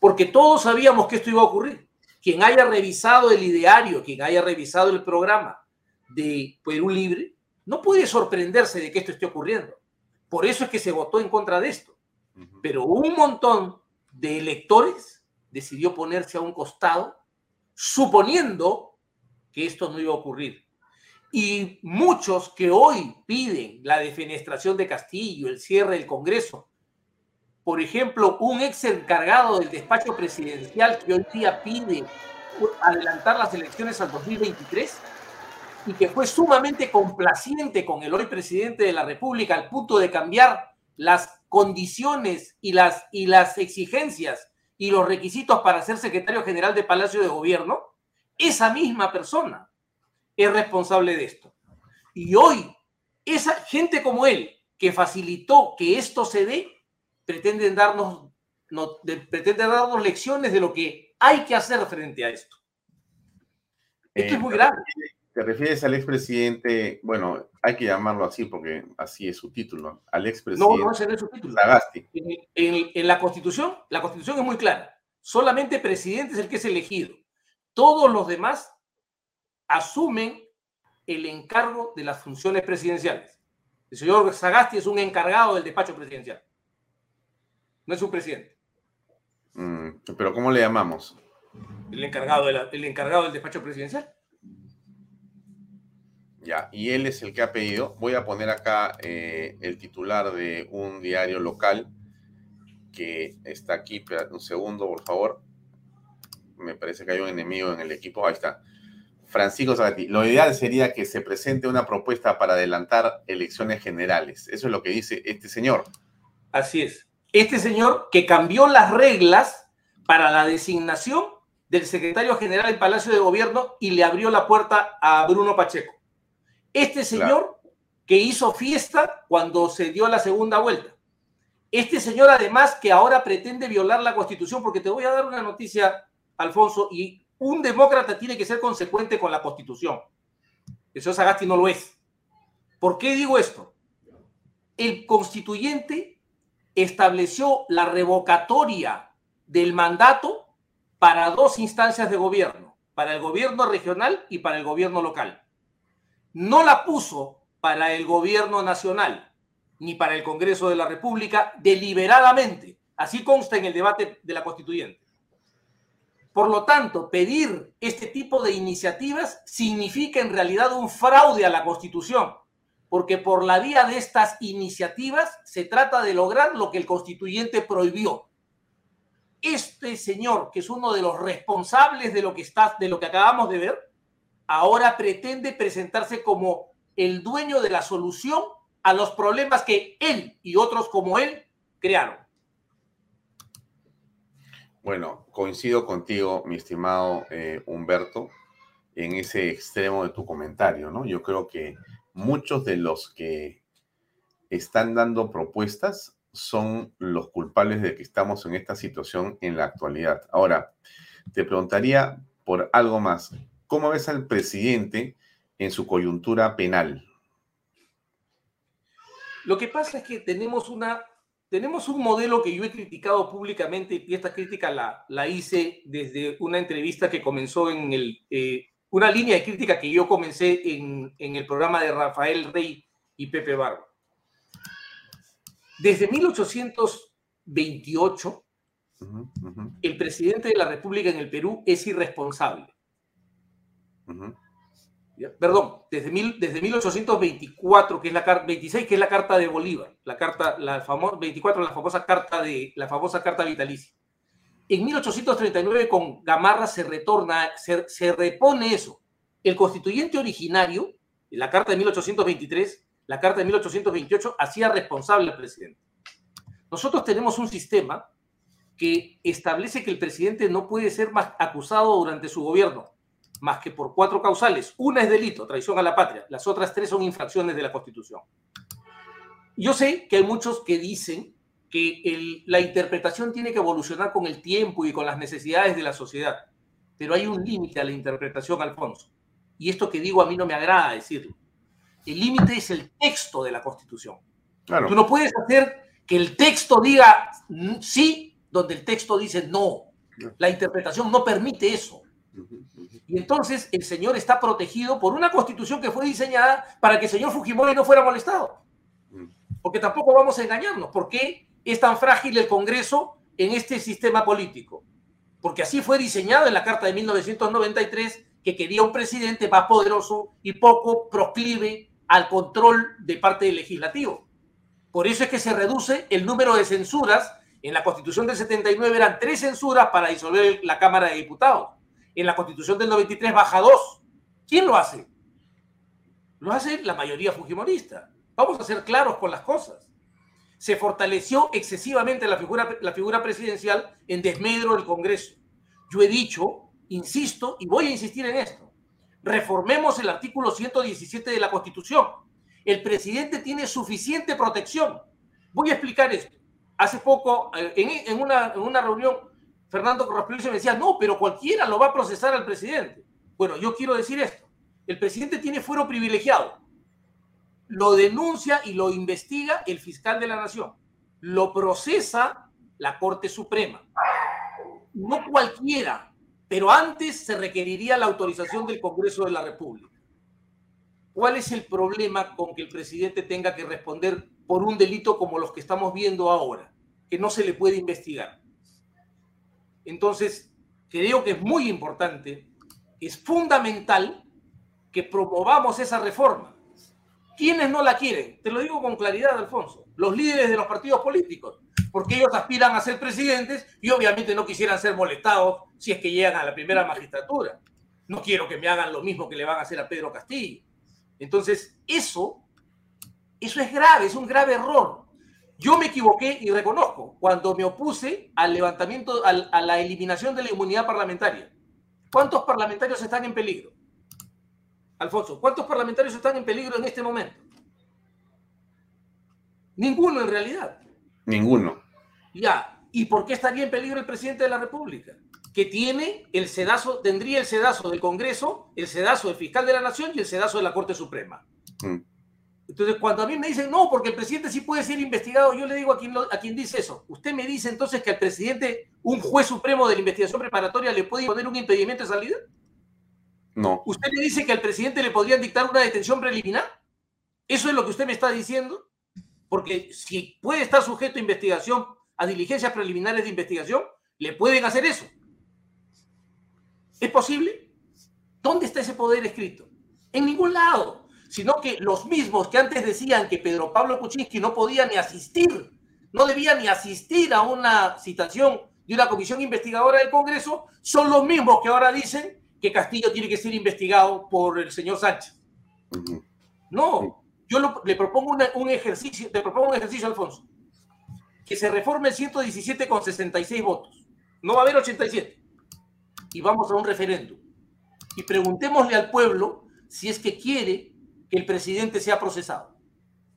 Porque todos sabíamos que esto iba a ocurrir. Quien haya revisado el ideario, quien haya revisado el programa, de Perú Libre, no puede sorprenderse de que esto esté ocurriendo. Por eso es que se votó en contra de esto. Pero un montón de electores decidió ponerse a un costado, suponiendo que esto no iba a ocurrir. Y muchos que hoy piden la defenestración de Castillo, el cierre del Congreso, por ejemplo, un ex encargado del despacho presidencial que hoy día pide adelantar las elecciones al 2023, y que fue sumamente complaciente con el hoy presidente de la República al punto de cambiar las condiciones y las, y las exigencias y los requisitos para ser secretario general de Palacio de Gobierno, esa misma persona es responsable de esto. Y hoy, esa gente como él, que facilitó que esto se dé, pretenden darnos, no, pretenden darnos lecciones de lo que hay que hacer frente a esto. Esto es muy eh, grave. ¿Te refieres al expresidente? Bueno, hay que llamarlo así porque así es su título. Al expresidente. No, no, ese no es su título. En, en, la Constitución, la Constitución es muy clara. Solamente presidente es el que es elegido. Todos los demás asumen el encargo de las funciones presidenciales. El señor Sagasti es un encargado del despacho presidencial. No es un presidente. Mm, pero ¿cómo le llamamos? El encargado, el encargado del despacho presidencial. Ya, y él es el que ha pedido. Voy a poner acá eh, el titular de un diario local que está aquí. un segundo, por favor. Me parece que hay un enemigo en el equipo. Ahí está. Francisco Zagati. Lo ideal sería que se presente una propuesta para adelantar elecciones generales. Eso es lo que dice este señor. Así es. Este señor que cambió las reglas para la designación del secretario general del Palacio de Gobierno y le abrió la puerta a Bruno Pacheco. Este señor que hizo fiesta cuando se dio la segunda vuelta. Este señor además que ahora pretende violar la constitución, porque te voy a dar una noticia, Alfonso, y un demócrata tiene que ser consecuente con la constitución. El señor Sagasti no lo es. ¿Por qué digo esto? El constituyente estableció la revocatoria del mandato para dos instancias de gobierno, para el gobierno regional y para el gobierno local no la puso para el gobierno nacional ni para el Congreso de la República deliberadamente. Así consta en el debate de la constituyente. Por lo tanto, pedir este tipo de iniciativas significa en realidad un fraude a la Constitución, porque por la vía de estas iniciativas se trata de lograr lo que el constituyente prohibió. Este señor, que es uno de los responsables de lo que, está, de lo que acabamos de ver, ahora pretende presentarse como el dueño de la solución a los problemas que él y otros como él crearon. Bueno, coincido contigo, mi estimado eh, Humberto, en ese extremo de tu comentario, ¿no? Yo creo que muchos de los que están dando propuestas son los culpables de que estamos en esta situación en la actualidad. Ahora, te preguntaría por algo más. ¿Cómo ves al presidente en su coyuntura penal? Lo que pasa es que tenemos una tenemos un modelo que yo he criticado públicamente y esta crítica la, la hice desde una entrevista que comenzó en el, eh, una línea de crítica que yo comencé en, en, el programa de Rafael Rey y Pepe Barba. Desde 1828, el presidente de la República en el Perú es irresponsable. Perdón, desde, mil, desde 1824, que es la carta 26, que es la carta de Bolívar, la carta, la famosa 24, la famosa carta de la famosa carta vitalicia. En 1839 con Gamarra se retorna, se, se repone eso. El constituyente originario, la carta de 1823, la carta de 1828, hacía responsable al presidente. Nosotros tenemos un sistema que establece que el presidente no puede ser más acusado durante su gobierno más que por cuatro causales. Una es delito, traición a la patria. Las otras tres son infracciones de la Constitución. Yo sé que hay muchos que dicen que la interpretación tiene que evolucionar con el tiempo y con las necesidades de la sociedad, pero hay un límite a la interpretación, Alfonso. Y esto que digo a mí no me agrada decirlo. El límite es el texto de la Constitución. Tú no puedes hacer que el texto diga sí donde el texto dice no. La interpretación no permite eso. Y entonces el señor está protegido por una constitución que fue diseñada para que el señor Fujimori no fuera molestado. Mm. Porque tampoco vamos a engañarnos. ¿Por qué es tan frágil el Congreso en este sistema político? Porque así fue diseñado en la Carta de 1993 que quería un presidente más poderoso y poco proclive al control de parte del legislativo. Por eso es que se reduce el número de censuras. En la Constitución del 79 eran tres censuras para disolver la Cámara de Diputados en la constitución del 93 baja dos. ¿Quién lo hace? Lo hace la mayoría fujimorista. Vamos a ser claros con las cosas. Se fortaleció excesivamente la figura, la figura presidencial en desmedro del Congreso. Yo he dicho, insisto, y voy a insistir en esto. Reformemos el artículo 117 de la Constitución. El presidente tiene suficiente protección. Voy a explicar esto. Hace poco, eh, en, una, en una reunión, Fernando Corraspelio me decía, no, pero cualquiera lo va a procesar al presidente. Bueno, yo quiero decir esto. El presidente tiene fuero privilegiado. Lo denuncia y lo investiga el fiscal de la nación. Lo procesa la Corte Suprema. No cualquiera, pero antes se requeriría la autorización del Congreso de la República. ¿Cuál es el problema con que el presidente tenga que responder por un delito como los que estamos viendo ahora, que no se le puede investigar? Entonces, creo que es muy importante, es fundamental que promovamos esa reforma. ¿Quiénes no la quieren? Te lo digo con claridad, Alfonso. Los líderes de los partidos políticos, porque ellos aspiran a ser presidentes y obviamente no quisieran ser molestados si es que llegan a la primera magistratura. No quiero que me hagan lo mismo que le van a hacer a Pedro Castillo. Entonces, eso, eso es grave, es un grave error. Yo me equivoqué y reconozco cuando me opuse al levantamiento, a la eliminación de la inmunidad parlamentaria. ¿Cuántos parlamentarios están en peligro? Alfonso, ¿cuántos parlamentarios están en peligro en este momento? Ninguno en realidad. Ninguno. Ya, ¿y por qué estaría en peligro el presidente de la República? Que tiene el sedazo, tendría el sedazo del Congreso, el sedazo del fiscal de la Nación y el sedazo de la Corte Suprema. Mm. Entonces, cuando a mí me dicen, no, porque el presidente sí puede ser investigado, yo le digo a quien, a quien dice eso, usted me dice entonces que al presidente, un juez supremo de la investigación preparatoria, le puede poner un impedimento de salida? No. ¿Usted me dice que al presidente le podrían dictar una detención preliminar? ¿Eso es lo que usted me está diciendo? Porque si puede estar sujeto a investigación, a diligencias preliminares de investigación, le pueden hacer eso. ¿Es posible? ¿Dónde está ese poder escrito? En ningún lado sino que los mismos que antes decían que Pedro Pablo Kuczynski no podía ni asistir, no debía ni asistir a una citación de una comisión investigadora del Congreso, son los mismos que ahora dicen que Castillo tiene que ser investigado por el señor Sánchez. No, yo le propongo un ejercicio, te propongo un ejercicio, Alfonso, que se reforme el 117 con 66 votos. No va a haber 87. Y vamos a un referéndum. Y preguntémosle al pueblo si es que quiere que el presidente sea procesado.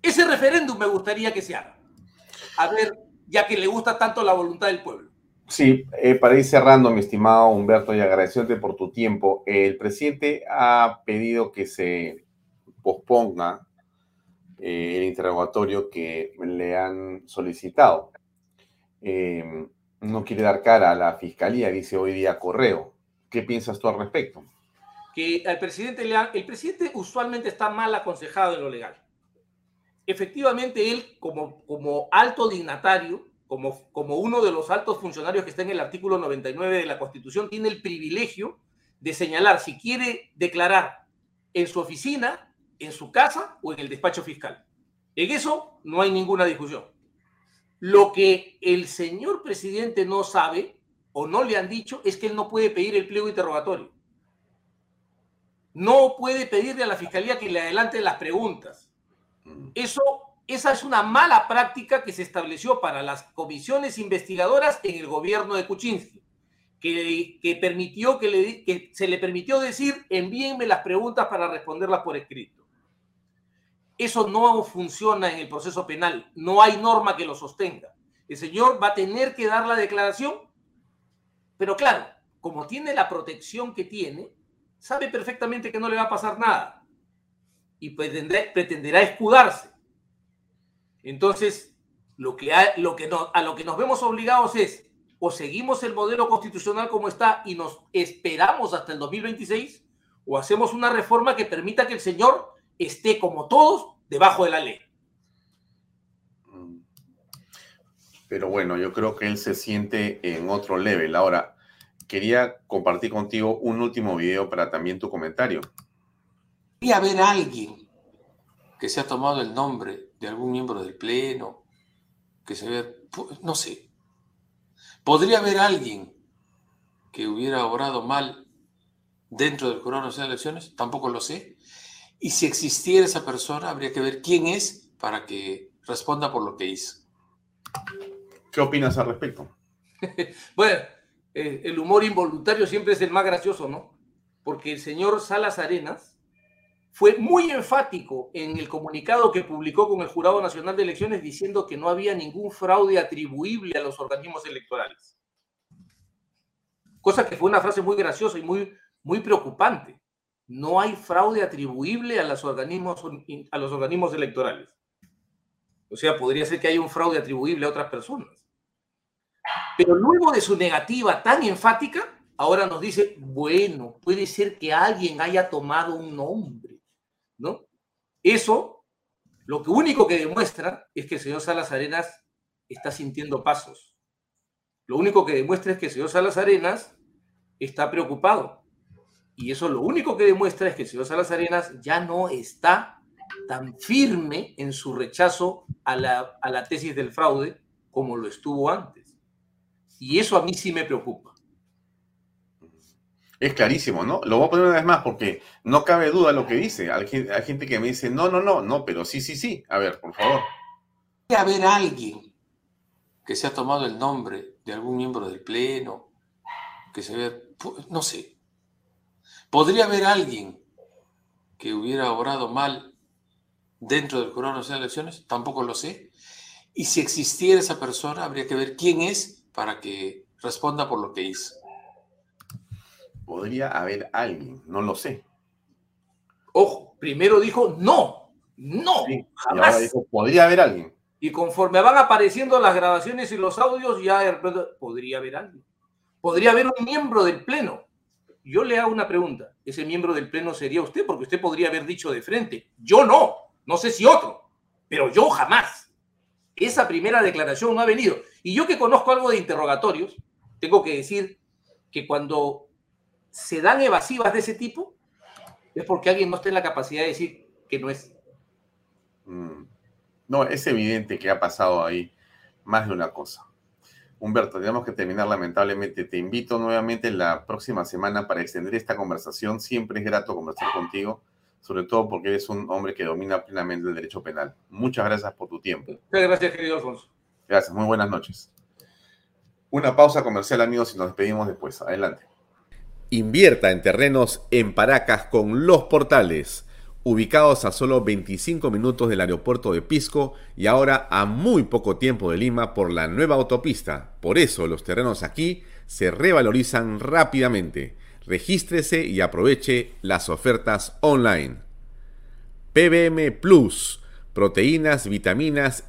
Ese referéndum me gustaría que se haga. A ver, ya que le gusta tanto la voluntad del pueblo. Sí, eh, para ir cerrando, mi estimado Humberto, y agradeciéndote por tu tiempo, el presidente ha pedido que se posponga eh, el interrogatorio que le han solicitado. Eh, no quiere dar cara a la fiscalía, dice hoy día correo. ¿Qué piensas tú al respecto? Que al presidente le el presidente usualmente está mal aconsejado en lo legal. Efectivamente, él como, como alto dignatario, como, como uno de los altos funcionarios que está en el artículo 99 de la Constitución, tiene el privilegio de señalar si quiere declarar en su oficina, en su casa o en el despacho fiscal. En eso no hay ninguna discusión. Lo que el señor presidente no sabe o no le han dicho es que él no puede pedir el pliego interrogatorio no puede pedirle a la fiscalía que le adelante las preguntas. Mm. Eso, esa es una mala práctica que se estableció para las comisiones investigadoras en el gobierno de Kuczynski, que, que permitió que, le, que se le permitió decir envíenme las preguntas para responderlas por escrito. Eso no funciona en el proceso penal, no hay norma que lo sostenga. El señor va a tener que dar la declaración, pero claro, como tiene la protección que tiene, sabe perfectamente que no le va a pasar nada y pretenderá escudarse. Entonces, lo que, lo que a lo que nos vemos obligados es o seguimos el modelo constitucional como está y nos esperamos hasta el 2026 o hacemos una reforma que permita que el señor esté como todos debajo de la ley. Pero bueno, yo creo que él se siente en otro level. Ahora, quería compartir contigo un último video para también tu comentario. Podría haber alguien que se ha tomado el nombre de algún miembro del Pleno, que se ve, no sé. Podría haber alguien que hubiera obrado mal dentro del Jurado Nacional de Elecciones, tampoco lo sé. Y si existiera esa persona, habría que ver quién es para que responda por lo que hizo. ¿Qué opinas al respecto? bueno, eh, el humor involuntario siempre es el más gracioso, ¿no? Porque el señor Salas Arenas fue muy enfático en el comunicado que publicó con el Jurado Nacional de Elecciones diciendo que no había ningún fraude atribuible a los organismos electorales. Cosa que fue una frase muy graciosa y muy, muy preocupante. No hay fraude atribuible a los, organismos, a los organismos electorales. O sea, podría ser que haya un fraude atribuible a otras personas. Pero luego de su negativa tan enfática, ahora nos dice, bueno, puede ser que alguien haya tomado un nombre, ¿no? Eso, lo que único que demuestra es que el señor Salas Arenas está sintiendo pasos. Lo único que demuestra es que el señor Salas Arenas está preocupado. Y eso lo único que demuestra es que el señor Salas Arenas ya no está tan firme en su rechazo a la, a la tesis del fraude como lo estuvo antes. Y eso a mí sí me preocupa. Es clarísimo, ¿no? Lo voy a poner una vez más porque no cabe duda lo que dice. Hay, gente que me dice, no, no, no, no, pero sí, sí, sí. A ver, por favor. Podría haber alguien que se ha tomado el nombre de algún miembro del Pleno, que se ve, no sé. Podría haber alguien que hubiera obrado mal dentro del Jurado Nacional de Elecciones, tampoco lo sé. Y si existiera esa persona, habría que ver quién es para que responda por lo que hizo podría haber alguien, no lo sé. Ojo, primero dijo no, no, jamás. Y ahora dijo, podría haber alguien. Y conforme van apareciendo las grabaciones y los audios, ya podría haber alguien. Podría haber un miembro del Pleno. Yo le hago una pregunta. ¿Ese miembro del Pleno sería usted? Porque usted podría haber dicho de frente. Yo no. No sé si otro. Pero yo jamás. Esa primera declaración no ha venido. Y yo que conozco algo de interrogatorios, tengo que decir que cuando se dan evasivas de ese tipo, es porque alguien no está en la capacidad de decir que no es. Mm. No, es evidente que ha pasado ahí más de una cosa. Humberto, tenemos que terminar lamentablemente. Te invito nuevamente la próxima semana para extender esta conversación. Siempre es grato conversar contigo, sobre todo porque eres un hombre que domina plenamente el derecho penal. Muchas gracias por tu tiempo. Muchas gracias, querido Alfonso. Gracias, muy buenas noches. Una pausa comercial, amigos, y nos despedimos después. Adelante. Invierta en terrenos en Paracas con Los Portales, ubicados a solo 25 minutos del aeropuerto de Pisco y ahora a muy poco tiempo de Lima por la nueva autopista. Por eso los terrenos aquí se revalorizan rápidamente. Regístrese y aproveche las ofertas online. PBM Plus, proteínas, vitaminas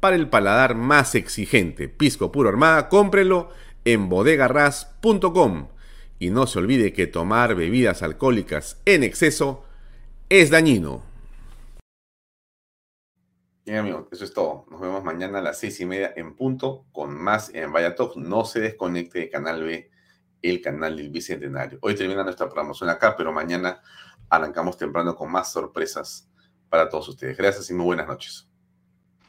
para el paladar más exigente. Pisco puro armada, cómprelo en bodegarras.com. Y no se olvide que tomar bebidas alcohólicas en exceso es dañino. Bien amigos, eso es todo. Nos vemos mañana a las seis y media en punto con más en Vaya No se desconecte de Canal B, el canal del Bicentenario. Hoy termina nuestra promoción acá, pero mañana arrancamos temprano con más sorpresas para todos ustedes. Gracias y muy buenas noches.